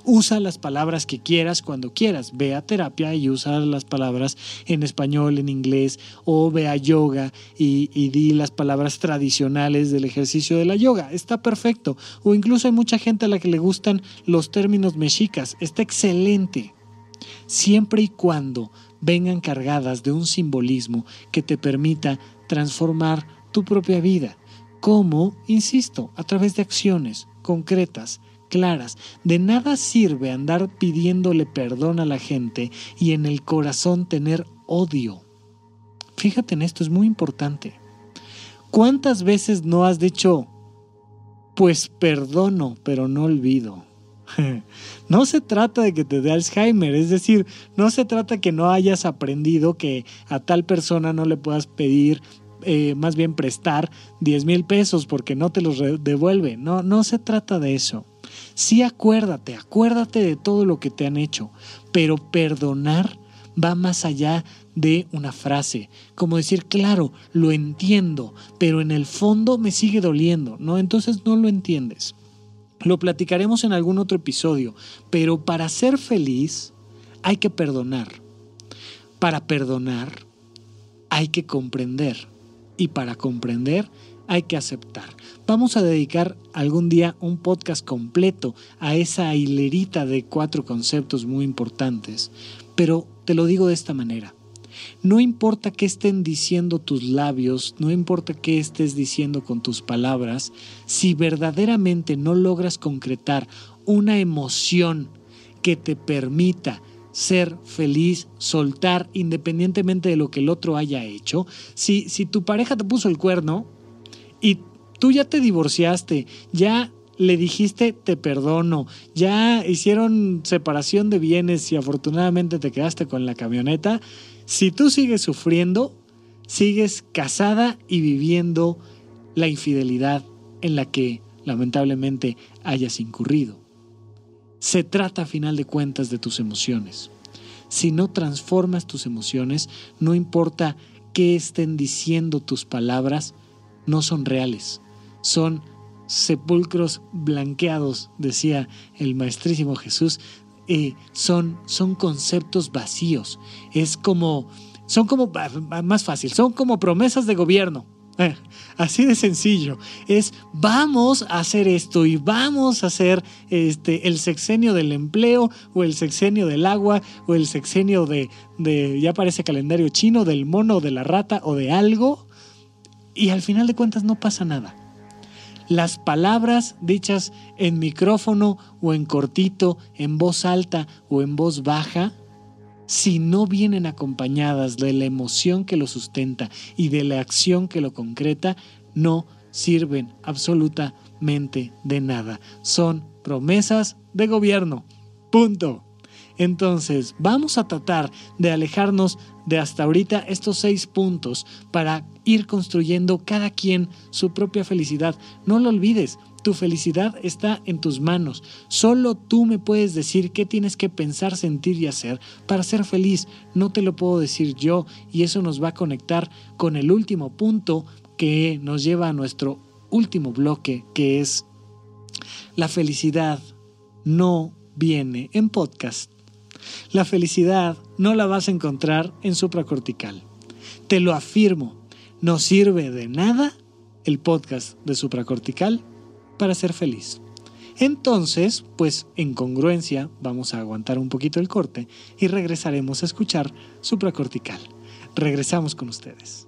Usa las palabras que quieras cuando quieras. Ve a terapia y usa las palabras en español, en inglés, o ve a yoga y, y di las palabras tradicionales del ejercicio de la yoga. Está perfecto. O incluso hay mucha gente a la que le gustan los términos mexicas. Está excelente. Siempre y cuando vengan cargadas de un simbolismo que te permita transformar tu propia vida. como, Insisto, a través de acciones concretas claras. De nada sirve andar pidiéndole perdón a la gente y en el corazón tener odio. Fíjate en esto, es muy importante. ¿Cuántas veces no has dicho, pues perdono, pero no olvido? No se trata de que te dé Alzheimer, es decir, no se trata que no hayas aprendido que a tal persona no le puedas pedir, eh, más bien prestar 10 mil pesos porque no te los devuelve. No, no se trata de eso. Sí acuérdate, acuérdate de todo lo que te han hecho, pero perdonar va más allá de una frase, como decir, claro, lo entiendo, pero en el fondo me sigue doliendo, ¿no? Entonces no lo entiendes. Lo platicaremos en algún otro episodio, pero para ser feliz hay que perdonar. Para perdonar hay que comprender. Y para comprender hay que aceptar. Vamos a dedicar algún día un podcast completo a esa hilerita de cuatro conceptos muy importantes, pero te lo digo de esta manera. No importa qué estén diciendo tus labios, no importa qué estés diciendo con tus palabras, si verdaderamente no logras concretar una emoción que te permita ser feliz, soltar independientemente de lo que el otro haya hecho, si, si tu pareja te puso el cuerno, y tú ya te divorciaste, ya le dijiste te perdono, ya hicieron separación de bienes y afortunadamente te quedaste con la camioneta, si tú sigues sufriendo, sigues casada y viviendo la infidelidad en la que lamentablemente hayas incurrido. Se trata a final de cuentas de tus emociones. Si no transformas tus emociones, no importa qué estén diciendo tus palabras, no son reales, son sepulcros blanqueados, decía el maestrísimo Jesús, eh, son, son conceptos vacíos, es como, son como, más fácil, son como promesas de gobierno, Eh, así de sencillo. Es vamos a hacer esto y vamos a hacer este, el sexenio del empleo o el sexenio del agua o el sexenio de, de, ya parece calendario chino, del mono de la rata o de algo. Y al final de cuentas no pasa nada. Las palabras dichas en micrófono o en cortito, en voz alta o en voz baja, si no vienen acompañadas de la emoción que lo sustenta y de la acción que lo concreta, no sirven absolutamente de nada. Son promesas de gobierno. Punto. Entonces, vamos a tratar de alejarnos de hasta ahorita estos seis puntos para ir construyendo cada quien su propia felicidad. No lo olvides, tu felicidad está en tus manos. Solo tú me puedes decir qué tienes que pensar, sentir y hacer para ser feliz. No te lo puedo decir yo y eso nos va a conectar con el último punto que nos lleva a nuestro último bloque, que es la felicidad no viene en podcast. La felicidad no la vas a encontrar en supracortical. Te lo afirmo, no sirve de nada el podcast de supracortical para ser feliz. Entonces, pues en congruencia vamos a aguantar un poquito el corte y regresaremos a escuchar supracortical. Regresamos con ustedes.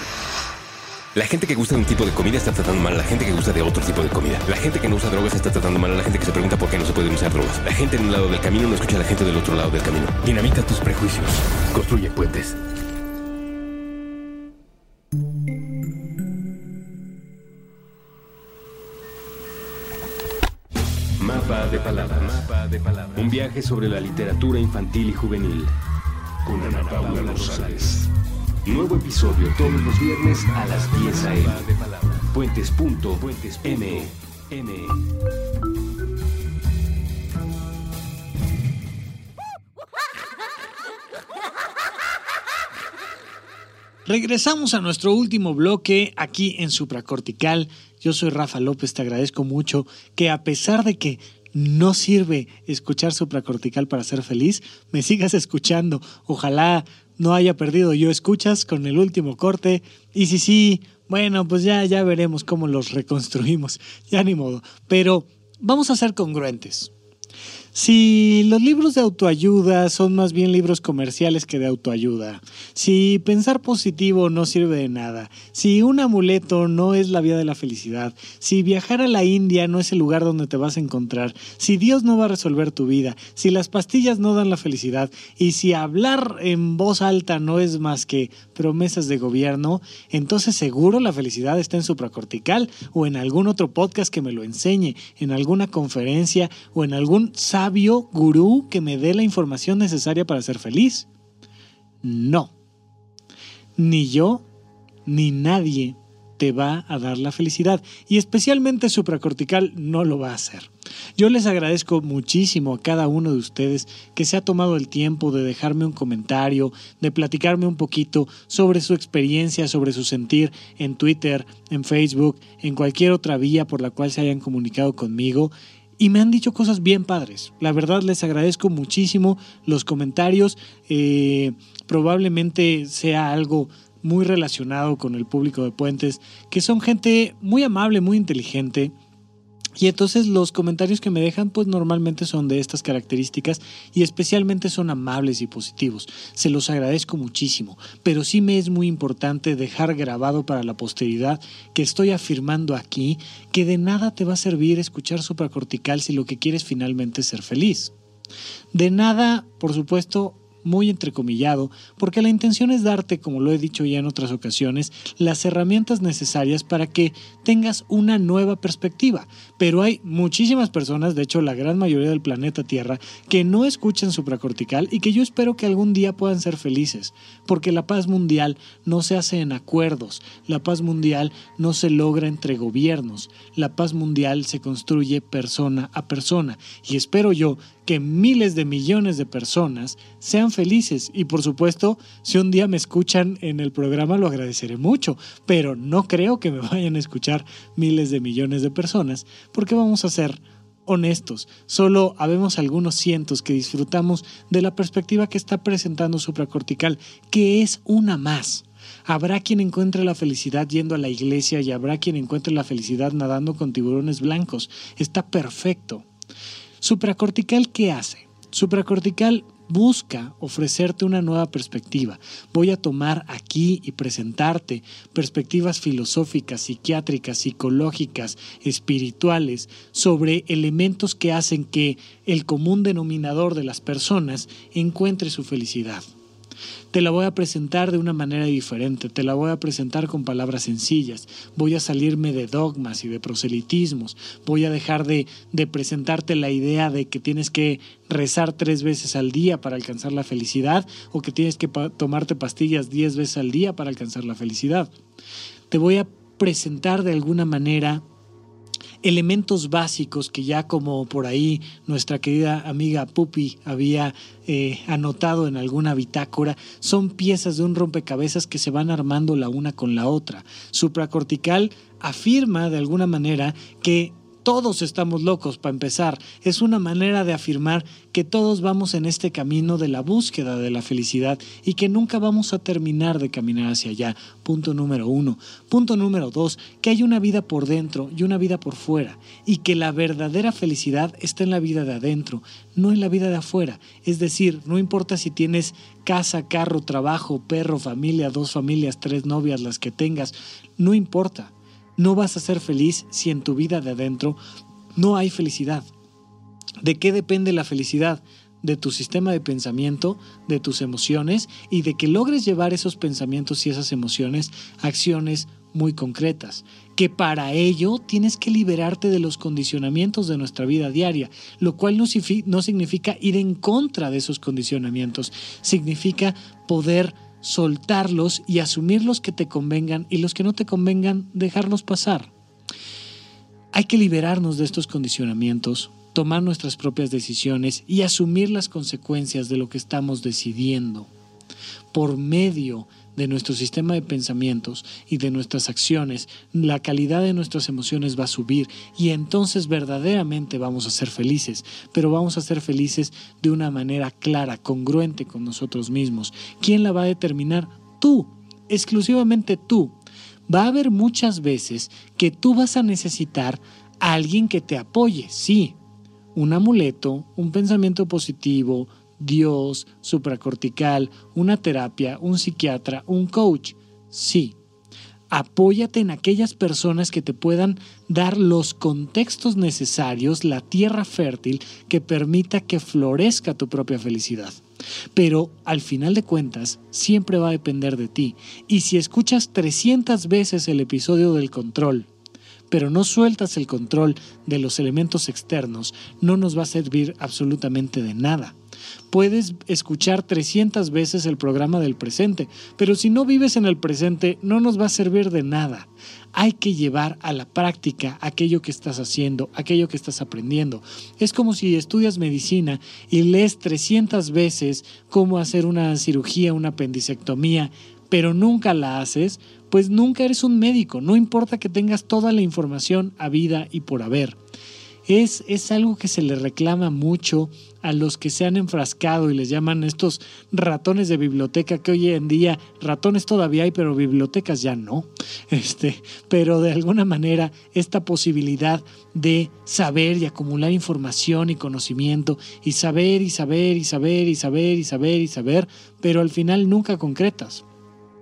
La gente que gusta de un tipo de comida está tratando mal a la gente que gusta de otro tipo de comida. La gente que no usa drogas está tratando mal a la gente que se pregunta por qué no se pueden usar drogas. La gente en un lado del camino no escucha a la gente del otro lado del camino. Dinamita tus prejuicios. Construye puentes. Mapa de palabras. Mapa de palabras. Un viaje sobre la literatura infantil y juvenil. Con Ana Paula Rosales. Nuevo episodio todos los viernes a las 10 a.m. Puentes.me. Regresamos a nuestro último bloque aquí en Supracortical. Yo soy Rafa López, te agradezco mucho que a pesar de que no sirve escuchar supracortical para ser feliz, me sigas escuchando. Ojalá no haya perdido yo escuchas con el último corte. Y si sí, bueno, pues ya, ya veremos cómo los reconstruimos. Ya ni modo. Pero vamos a ser congruentes. Si los libros de autoayuda son más bien libros comerciales que de autoayuda, si pensar positivo no sirve de nada, si un amuleto no es la vía de la felicidad, si viajar a la India no es el lugar donde te vas a encontrar, si Dios no va a resolver tu vida, si las pastillas no dan la felicidad y si hablar en voz alta no es más que promesas de gobierno, entonces seguro la felicidad está en supracortical o en algún otro podcast que me lo enseñe, en alguna conferencia o en algún sabio gurú que me dé la información necesaria para ser feliz. No. Ni yo, ni nadie te va a dar la felicidad y especialmente supracortical no lo va a hacer. Yo les agradezco muchísimo a cada uno de ustedes que se ha tomado el tiempo de dejarme un comentario, de platicarme un poquito sobre su experiencia, sobre su sentir en Twitter, en Facebook, en cualquier otra vía por la cual se hayan comunicado conmigo y me han dicho cosas bien padres. La verdad les agradezco muchísimo los comentarios. Eh, probablemente sea algo muy relacionado con el público de Puentes, que son gente muy amable, muy inteligente. Y entonces los comentarios que me dejan pues normalmente son de estas características y especialmente son amables y positivos. Se los agradezco muchísimo, pero sí me es muy importante dejar grabado para la posteridad que estoy afirmando aquí que de nada te va a servir escuchar supracortical si lo que quieres finalmente es ser feliz. De nada, por supuesto, muy entrecomillado, porque la intención es darte, como lo he dicho ya en otras ocasiones, las herramientas necesarias para que tengas una nueva perspectiva. Pero hay muchísimas personas, de hecho la gran mayoría del planeta Tierra, que no escuchan supracortical y que yo espero que algún día puedan ser felices, porque la paz mundial no se hace en acuerdos, la paz mundial no se logra entre gobiernos, la paz mundial se construye persona a persona y espero yo que miles de millones de personas sean felices. Y por supuesto, si un día me escuchan en el programa, lo agradeceré mucho. Pero no creo que me vayan a escuchar miles de millones de personas, porque vamos a ser honestos. Solo habemos algunos cientos que disfrutamos de la perspectiva que está presentando supracortical, que es una más. Habrá quien encuentre la felicidad yendo a la iglesia y habrá quien encuentre la felicidad nadando con tiburones blancos. Está perfecto. Supracortical, ¿qué hace? Supracortical busca ofrecerte una nueva perspectiva. Voy a tomar aquí y presentarte perspectivas filosóficas, psiquiátricas, psicológicas, espirituales, sobre elementos que hacen que el común denominador de las personas encuentre su felicidad te la voy a presentar de una manera diferente, te la voy a presentar con palabras sencillas, voy a salirme de dogmas y de proselitismos, voy a dejar de, presentarte la idea de que tienes que rezar tres veces al día para alcanzar la felicidad o que tienes que tomarte pastillas diez veces al día para alcanzar la felicidad. Te voy a presentar de alguna manera elementos básicos que ya como por ahí nuestra querida amiga Pupi había eh, anotado en alguna bitácora, son piezas de un rompecabezas que se van armando la una con la otra. Supracortical afirma de alguna manera que todos estamos locos para empezar. Es una manera de afirmar que todos vamos en este camino de la búsqueda de la felicidad y que nunca vamos a terminar de caminar hacia allá. Punto número uno. Punto número dos, que hay una vida por dentro y una vida por fuera y que la verdadera felicidad está en la vida de adentro, no en la vida de afuera. Es decir, no importa si tienes casa, carro, trabajo, perro, familia, dos familias, tres novias, las que tengas, no importa no vas a ser feliz si en tu vida de adentro no hay felicidad. ¿De qué depende la felicidad? De tu sistema de pensamiento, de tus emociones y de que logres llevar esos pensamientos y esas emociones a acciones muy concretas, que para ello tienes que liberarte de los condicionamientos de nuestra vida diaria, lo cual no, no significa ir en contra de esos condicionamientos, significa poder soltarlos y asumir los que te convengan y los que no te convengan, dejarlos pasar. Hay que liberarnos de estos condicionamientos, tomar nuestras propias decisiones y asumir las consecuencias de lo que estamos decidiendo por medio de nuestro sistema de pensamientos y de nuestras acciones, la calidad de nuestras emociones va a subir y entonces verdaderamente vamos a ser felices, pero vamos a ser felices de una manera clara, congruente con nosotros mismos. ¿Quién la va a determinar? Tú, exclusivamente tú. Va a haber muchas veces que tú vas a necesitar a alguien que te apoye, sí, un amuleto, un pensamiento positivo, Dios, supracortical, una terapia, un psiquiatra, un coach. Sí. Apóyate en aquellas personas que te puedan dar los contextos necesarios, la tierra fértil que permita que florezca tu propia felicidad. Pero al final de cuentas, siempre va a depender de ti. Y si escuchas 300 veces el episodio del control, pero no sueltas el control de los elementos externos, no nos va a servir absolutamente de nada. Puedes escuchar 300 veces el programa del presente, pero si no vives en el presente no nos va a servir de nada. Hay que llevar a la práctica aquello que estás haciendo, aquello que estás aprendiendo. Es como si estudias medicina y lees 300 veces cómo hacer una cirugía, una apendicectomía, pero nunca la haces, pues nunca eres un médico, no importa que tengas toda la información a vida y por haber. Es, es algo que se le reclama mucho a los que se han enfrascado y les llaman estos ratones de biblioteca que hoy en día ratones todavía hay pero bibliotecas ya no. Este pero de alguna manera esta posibilidad de saber y acumular información y conocimiento y saber y saber y saber y saber y saber y saber pero al final nunca concretas.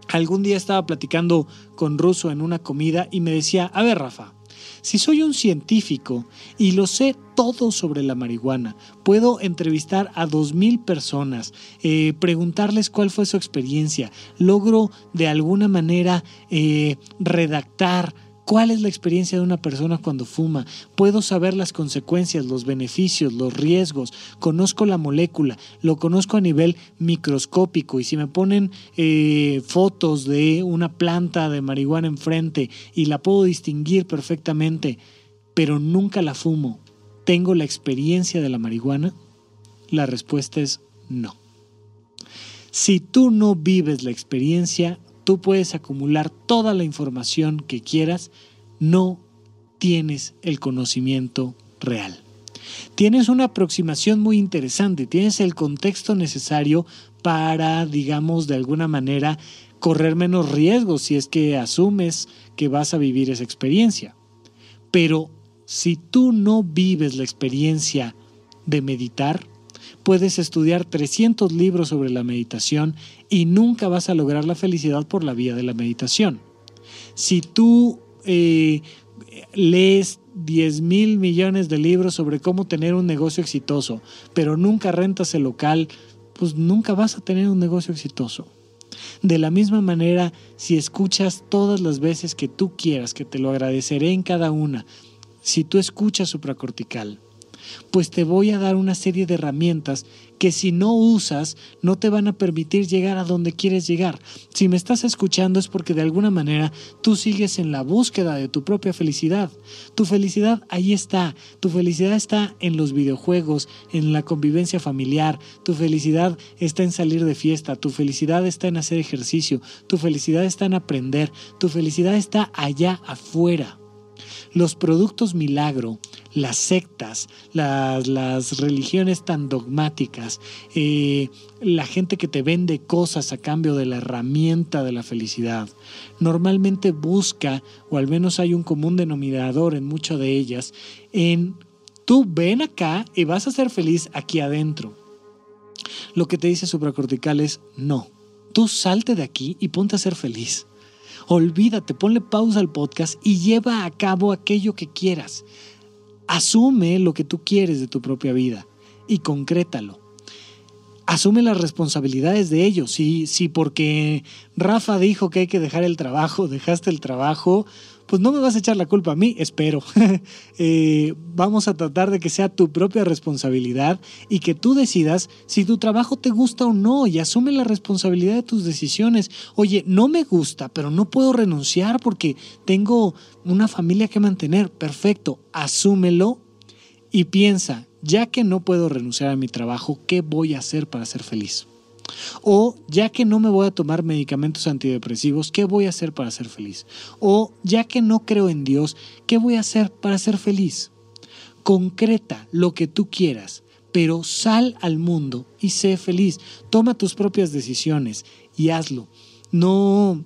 Algún día estaba platicando con Russo en una comida y me decía a ver Rafa Si soy un científico y lo sé todo sobre la marihuana, puedo entrevistar a dos mil personas, eh, preguntarles cuál fue su experiencia, logro de alguna manera eh, redactar cuál es la experiencia de una persona cuando fuma, puedo saber las consecuencias, los beneficios, los riesgos, conozco la molécula, lo conozco a nivel microscópico y si me ponen eh, fotos de una planta de marihuana enfrente y la puedo distinguir perfectamente, pero nunca la fumo, ¿tengo la experiencia de la marihuana? La respuesta es no. Si tú no vives la experiencia, tú puedes acumular toda la información que quieras, no tienes el conocimiento real. Tienes una aproximación muy interesante, tienes el contexto necesario para, digamos, de alguna manera, correr menos riesgos si es que asumes que vas a vivir esa experiencia. Pero si tú no vives la experiencia de meditar, puedes estudiar 300 libros sobre la meditación y nunca vas a lograr la felicidad por la vía de la meditación. Si tú eh, lees 10 mil millones de libros sobre cómo tener un negocio exitoso, pero nunca rentas el local, pues nunca vas a tener un negocio exitoso. De la misma manera, si escuchas todas las veces que tú quieras, que te lo agradeceré en cada una, si tú escuchas supracortical, pues te voy a dar una serie de herramientas que si no usas no te van a permitir llegar a donde quieres llegar. Si me estás escuchando es porque de alguna manera tú sigues en la búsqueda de tu propia felicidad. Tu felicidad ahí está. Tu felicidad está en los videojuegos, en la convivencia familiar. Tu felicidad está en salir de fiesta. Tu felicidad está en hacer ejercicio. Tu felicidad está en aprender. Tu felicidad está allá afuera los productos milagro, las sectas, las, religiones tan dogmáticas, eh, la gente que te vende cosas a cambio de la herramienta de la felicidad, normalmente busca, o al menos hay un común denominador en muchas de ellas, en tú ven acá y vas a ser feliz aquí adentro. Lo que te dice supracortical es no. Tú salte de aquí y ponte a ser feliz. Olvídate, ponle pausa al podcast y lleva a cabo aquello que quieras. Asume lo que tú quieres de tu propia vida y concrétalo. Asume las responsabilidades de ello. Si, si porque Rafa dijo que hay que dejar el trabajo, dejaste el trabajo, pues no me vas a echar la culpa a mí, espero. Eh, vamos a tratar de que sea tu propia responsabilidad y que tú decidas si tu trabajo te gusta o no y asume la responsabilidad de tus decisiones. Oye, no me gusta, pero no puedo renunciar porque tengo una familia que mantener. Perfecto, asúmelo y piensa, ya que no puedo renunciar a mi trabajo, ¿qué voy a hacer para ser feliz? O ya que no me voy a tomar medicamentos antidepresivos, ¿qué voy a hacer para ser feliz? O ya que no creo en Dios, ¿qué voy a hacer para ser feliz? Concreta lo que tú quieras, pero sal al mundo y sé feliz. Toma tus propias decisiones y hazlo. No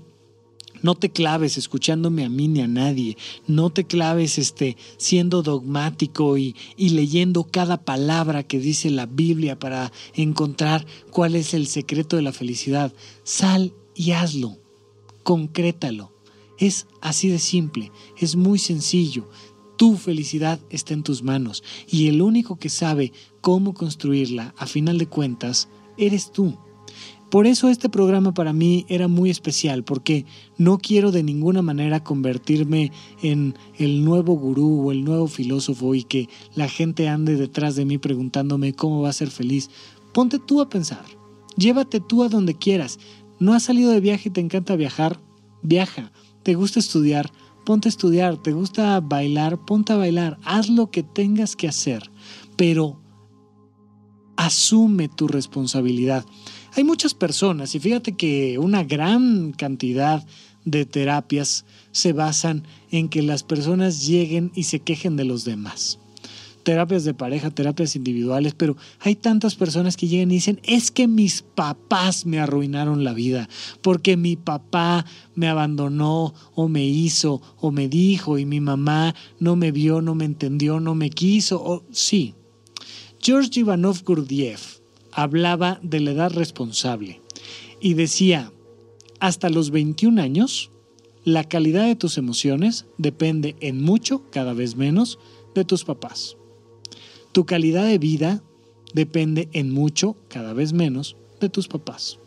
no te claves escuchándome a mí ni a nadie. No te claves este, siendo dogmático y, y leyendo cada palabra que dice la Biblia para encontrar cuál es el secreto de la felicidad. Sal y hazlo. Concrétalo. Es así de simple. Es muy sencillo. Tu felicidad está en tus manos y el único que sabe cómo construirla, a final de cuentas, eres tú. Por eso este programa para mí era muy especial, porque no quiero de ninguna manera convertirme en el nuevo gurú o el nuevo filósofo y que la gente ande detrás de mí preguntándome cómo va a ser feliz. Ponte tú a pensar, llévate tú a donde quieras. ¿No has salido de viaje y te encanta viajar? Viaja. ¿Te gusta estudiar? Ponte a estudiar. ¿Te gusta bailar? Ponte a bailar. Haz lo que tengas que hacer, pero asume tu responsabilidad. Hay muchas personas y fíjate que una gran cantidad de terapias se basan en que las personas lleguen y se quejen de los demás. Terapias de pareja, terapias individuales, pero hay tantas personas que llegan y dicen, es que mis papás me arruinaron la vida, porque mi papá me abandonó o me hizo o me dijo y mi mamá no me vio, no me entendió, no me quiso. O... Sí. George Ivanov Gurdjieff hablaba de la edad responsable y decía, hasta los 21 años la calidad de tus emociones depende en mucho, cada vez menos, de tus papás. Tu calidad de vida depende en mucho, cada vez menos, de tus papás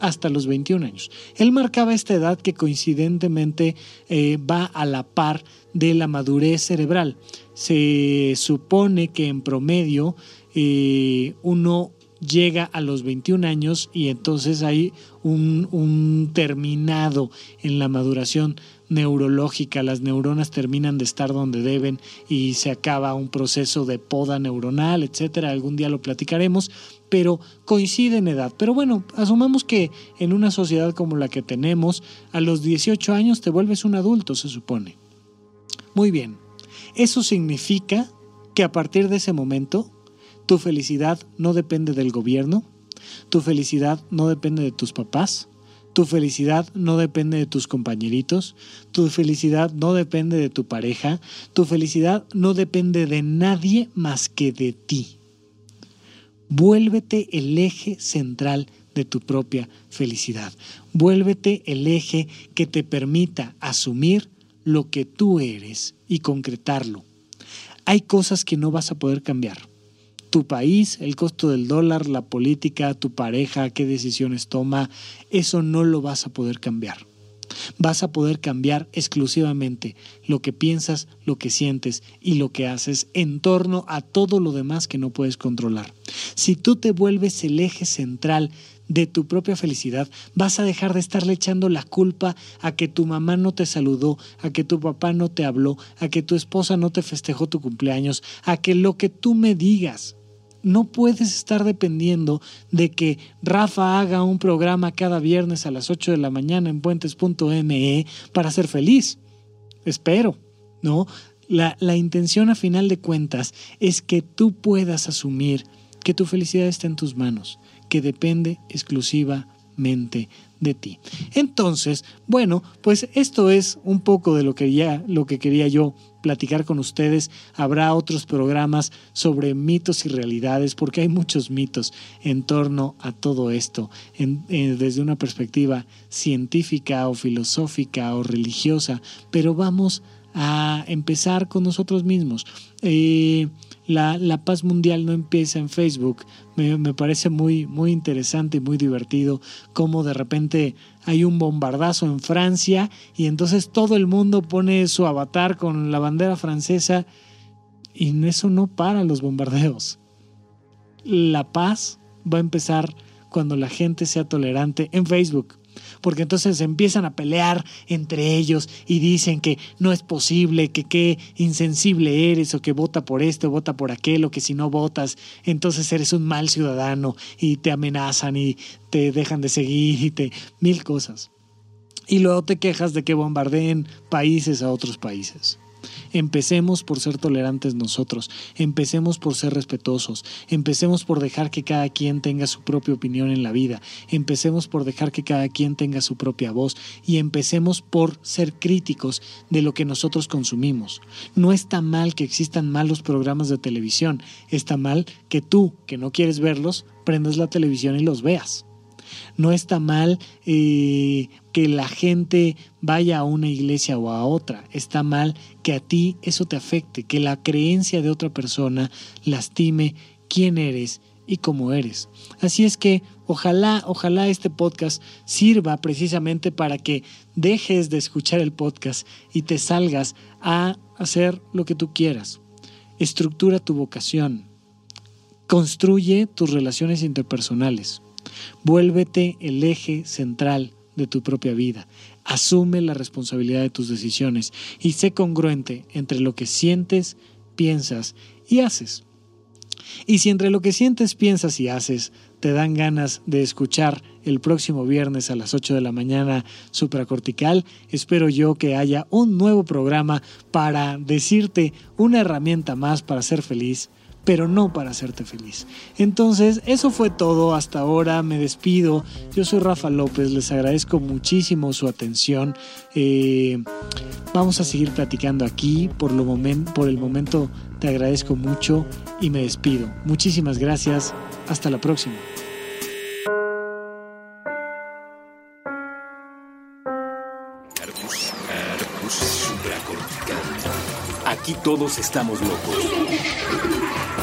hasta los 21 años. Él marcaba esta edad que coincidentemente eh, va a la par de la madurez cerebral. Se supone que en promedio eh, uno llega a los 21 años y entonces hay un, terminado en la maduración neurológica, las neuronas terminan de estar donde deben y se acaba un proceso de poda neuronal, etcétera. Algún día lo platicaremos, pero coincide en edad. Pero bueno, asumamos que en una sociedad como la que tenemos, a los 18 años te vuelves un adulto, se supone. Muy bien, eso significa que a partir de ese momento, tu felicidad no depende del gobierno, tu felicidad no depende de tus papás, tu felicidad no depende de tus compañeritos, tu felicidad no depende de tu pareja, tu felicidad no depende de nadie más que de ti. Vuélvete el eje central de tu propia felicidad. Vuélvete el eje que te permita asumir lo que tú eres y concretarlo. Hay cosas que no vas a poder cambiar. Tu país, el costo del dólar, la política, tu pareja, qué decisiones toma, eso no lo vas a poder cambiar. Vas a poder cambiar exclusivamente lo que piensas, lo que sientes y lo que haces en torno a todo lo demás que no puedes controlar. Si tú te vuelves el eje central de tu propia felicidad, vas a dejar de estarle echando la culpa a que tu mamá no te saludó, a que tu papá no te habló, a que tu esposa no te festejó tu cumpleaños, a que lo que tú me digas no puedes estar dependiendo de que Rafa haga un programa cada viernes a las 8 de la mañana en puentes.me para ser feliz. Espero, ¿no? La, la intención a final de cuentas es que tú puedas asumir que tu felicidad está en tus manos, que depende exclusivamente de ti. Entonces, bueno, pues esto es un poco de lo que ya lo que quería yo platicar con ustedes. Habrá otros programas sobre mitos y realidades, porque hay muchos mitos en torno a todo esto, eh, desde una perspectiva científica o filosófica o religiosa, pero vamos a empezar con nosotros mismos. Eh, la, paz mundial no empieza en Facebook. Me, me, parece muy, muy interesante y muy divertido cómo de repente hay un bombardazo en Francia y entonces todo el mundo pone su avatar con la bandera francesa y eso no para los bombardeos. La paz va a empezar cuando la gente sea tolerante en Facebook porque entonces empiezan a pelear entre ellos y dicen que no es posible, que qué insensible eres o que vota por esto, vota por aquel o que si no votas, entonces eres un mal ciudadano y te amenazan y te dejan de seguir y te mil cosas. Y luego te quejas de que bombardeen países a otros países. Empecemos por ser tolerantes nosotros, empecemos por ser respetuosos, empecemos por dejar que cada quien tenga su propia opinión en la vida, empecemos por dejar que cada quien tenga su propia voz. Y empecemos por ser críticos de lo que nosotros consumimos. No está mal que existan malos programas de televisión, está mal que tú, que no quieres verlos, prendas la televisión y los veas. No está mal eh, que la gente vaya a una iglesia o a otra. Está mal que a ti eso te afecte, que la creencia de otra persona lastime quién eres y cómo eres. Así es que ojalá, ojalá este podcast sirva precisamente para que dejes de escuchar el podcast y te salgas a hacer lo que tú quieras. Estructura tu vocación. Construye tus relaciones interpersonales. Vuélvete el eje central de tu propia vida. Asume la responsabilidad de tus decisiones y sé congruente entre lo que sientes, piensas y haces. Y si entre lo que sientes, piensas y haces te dan ganas de escuchar el próximo viernes a las 8 de la mañana supracortical, espero yo que haya un nuevo programa para decirte una herramienta más para ser feliz pero no para hacerte feliz. Entonces, eso fue todo hasta ahora. Me despido. Yo soy Rafa López. Les agradezco muchísimo su atención. Eh, vamos a seguir platicando aquí. Por, lo por el momento, te agradezco mucho y me despido. Muchísimas gracias. Hasta la próxima. Aquí todos estamos locos.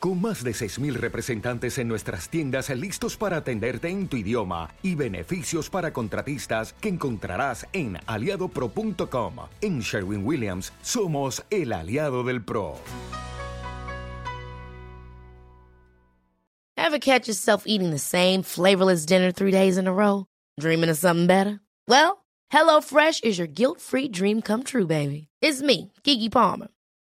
Con más de 6.000 representantes en nuestras tiendas listos para atenderte en tu idioma y beneficios para contratistas que encontrarás en aliadopro.com. En Sherwin Williams somos el aliado del PRO. Ever catch yourself eating the same flavorless dinner three days in a row? Dreaming of something better? Well, HelloFresh is your guilt-free dream come true, baby. It's me, Kiki Palmer.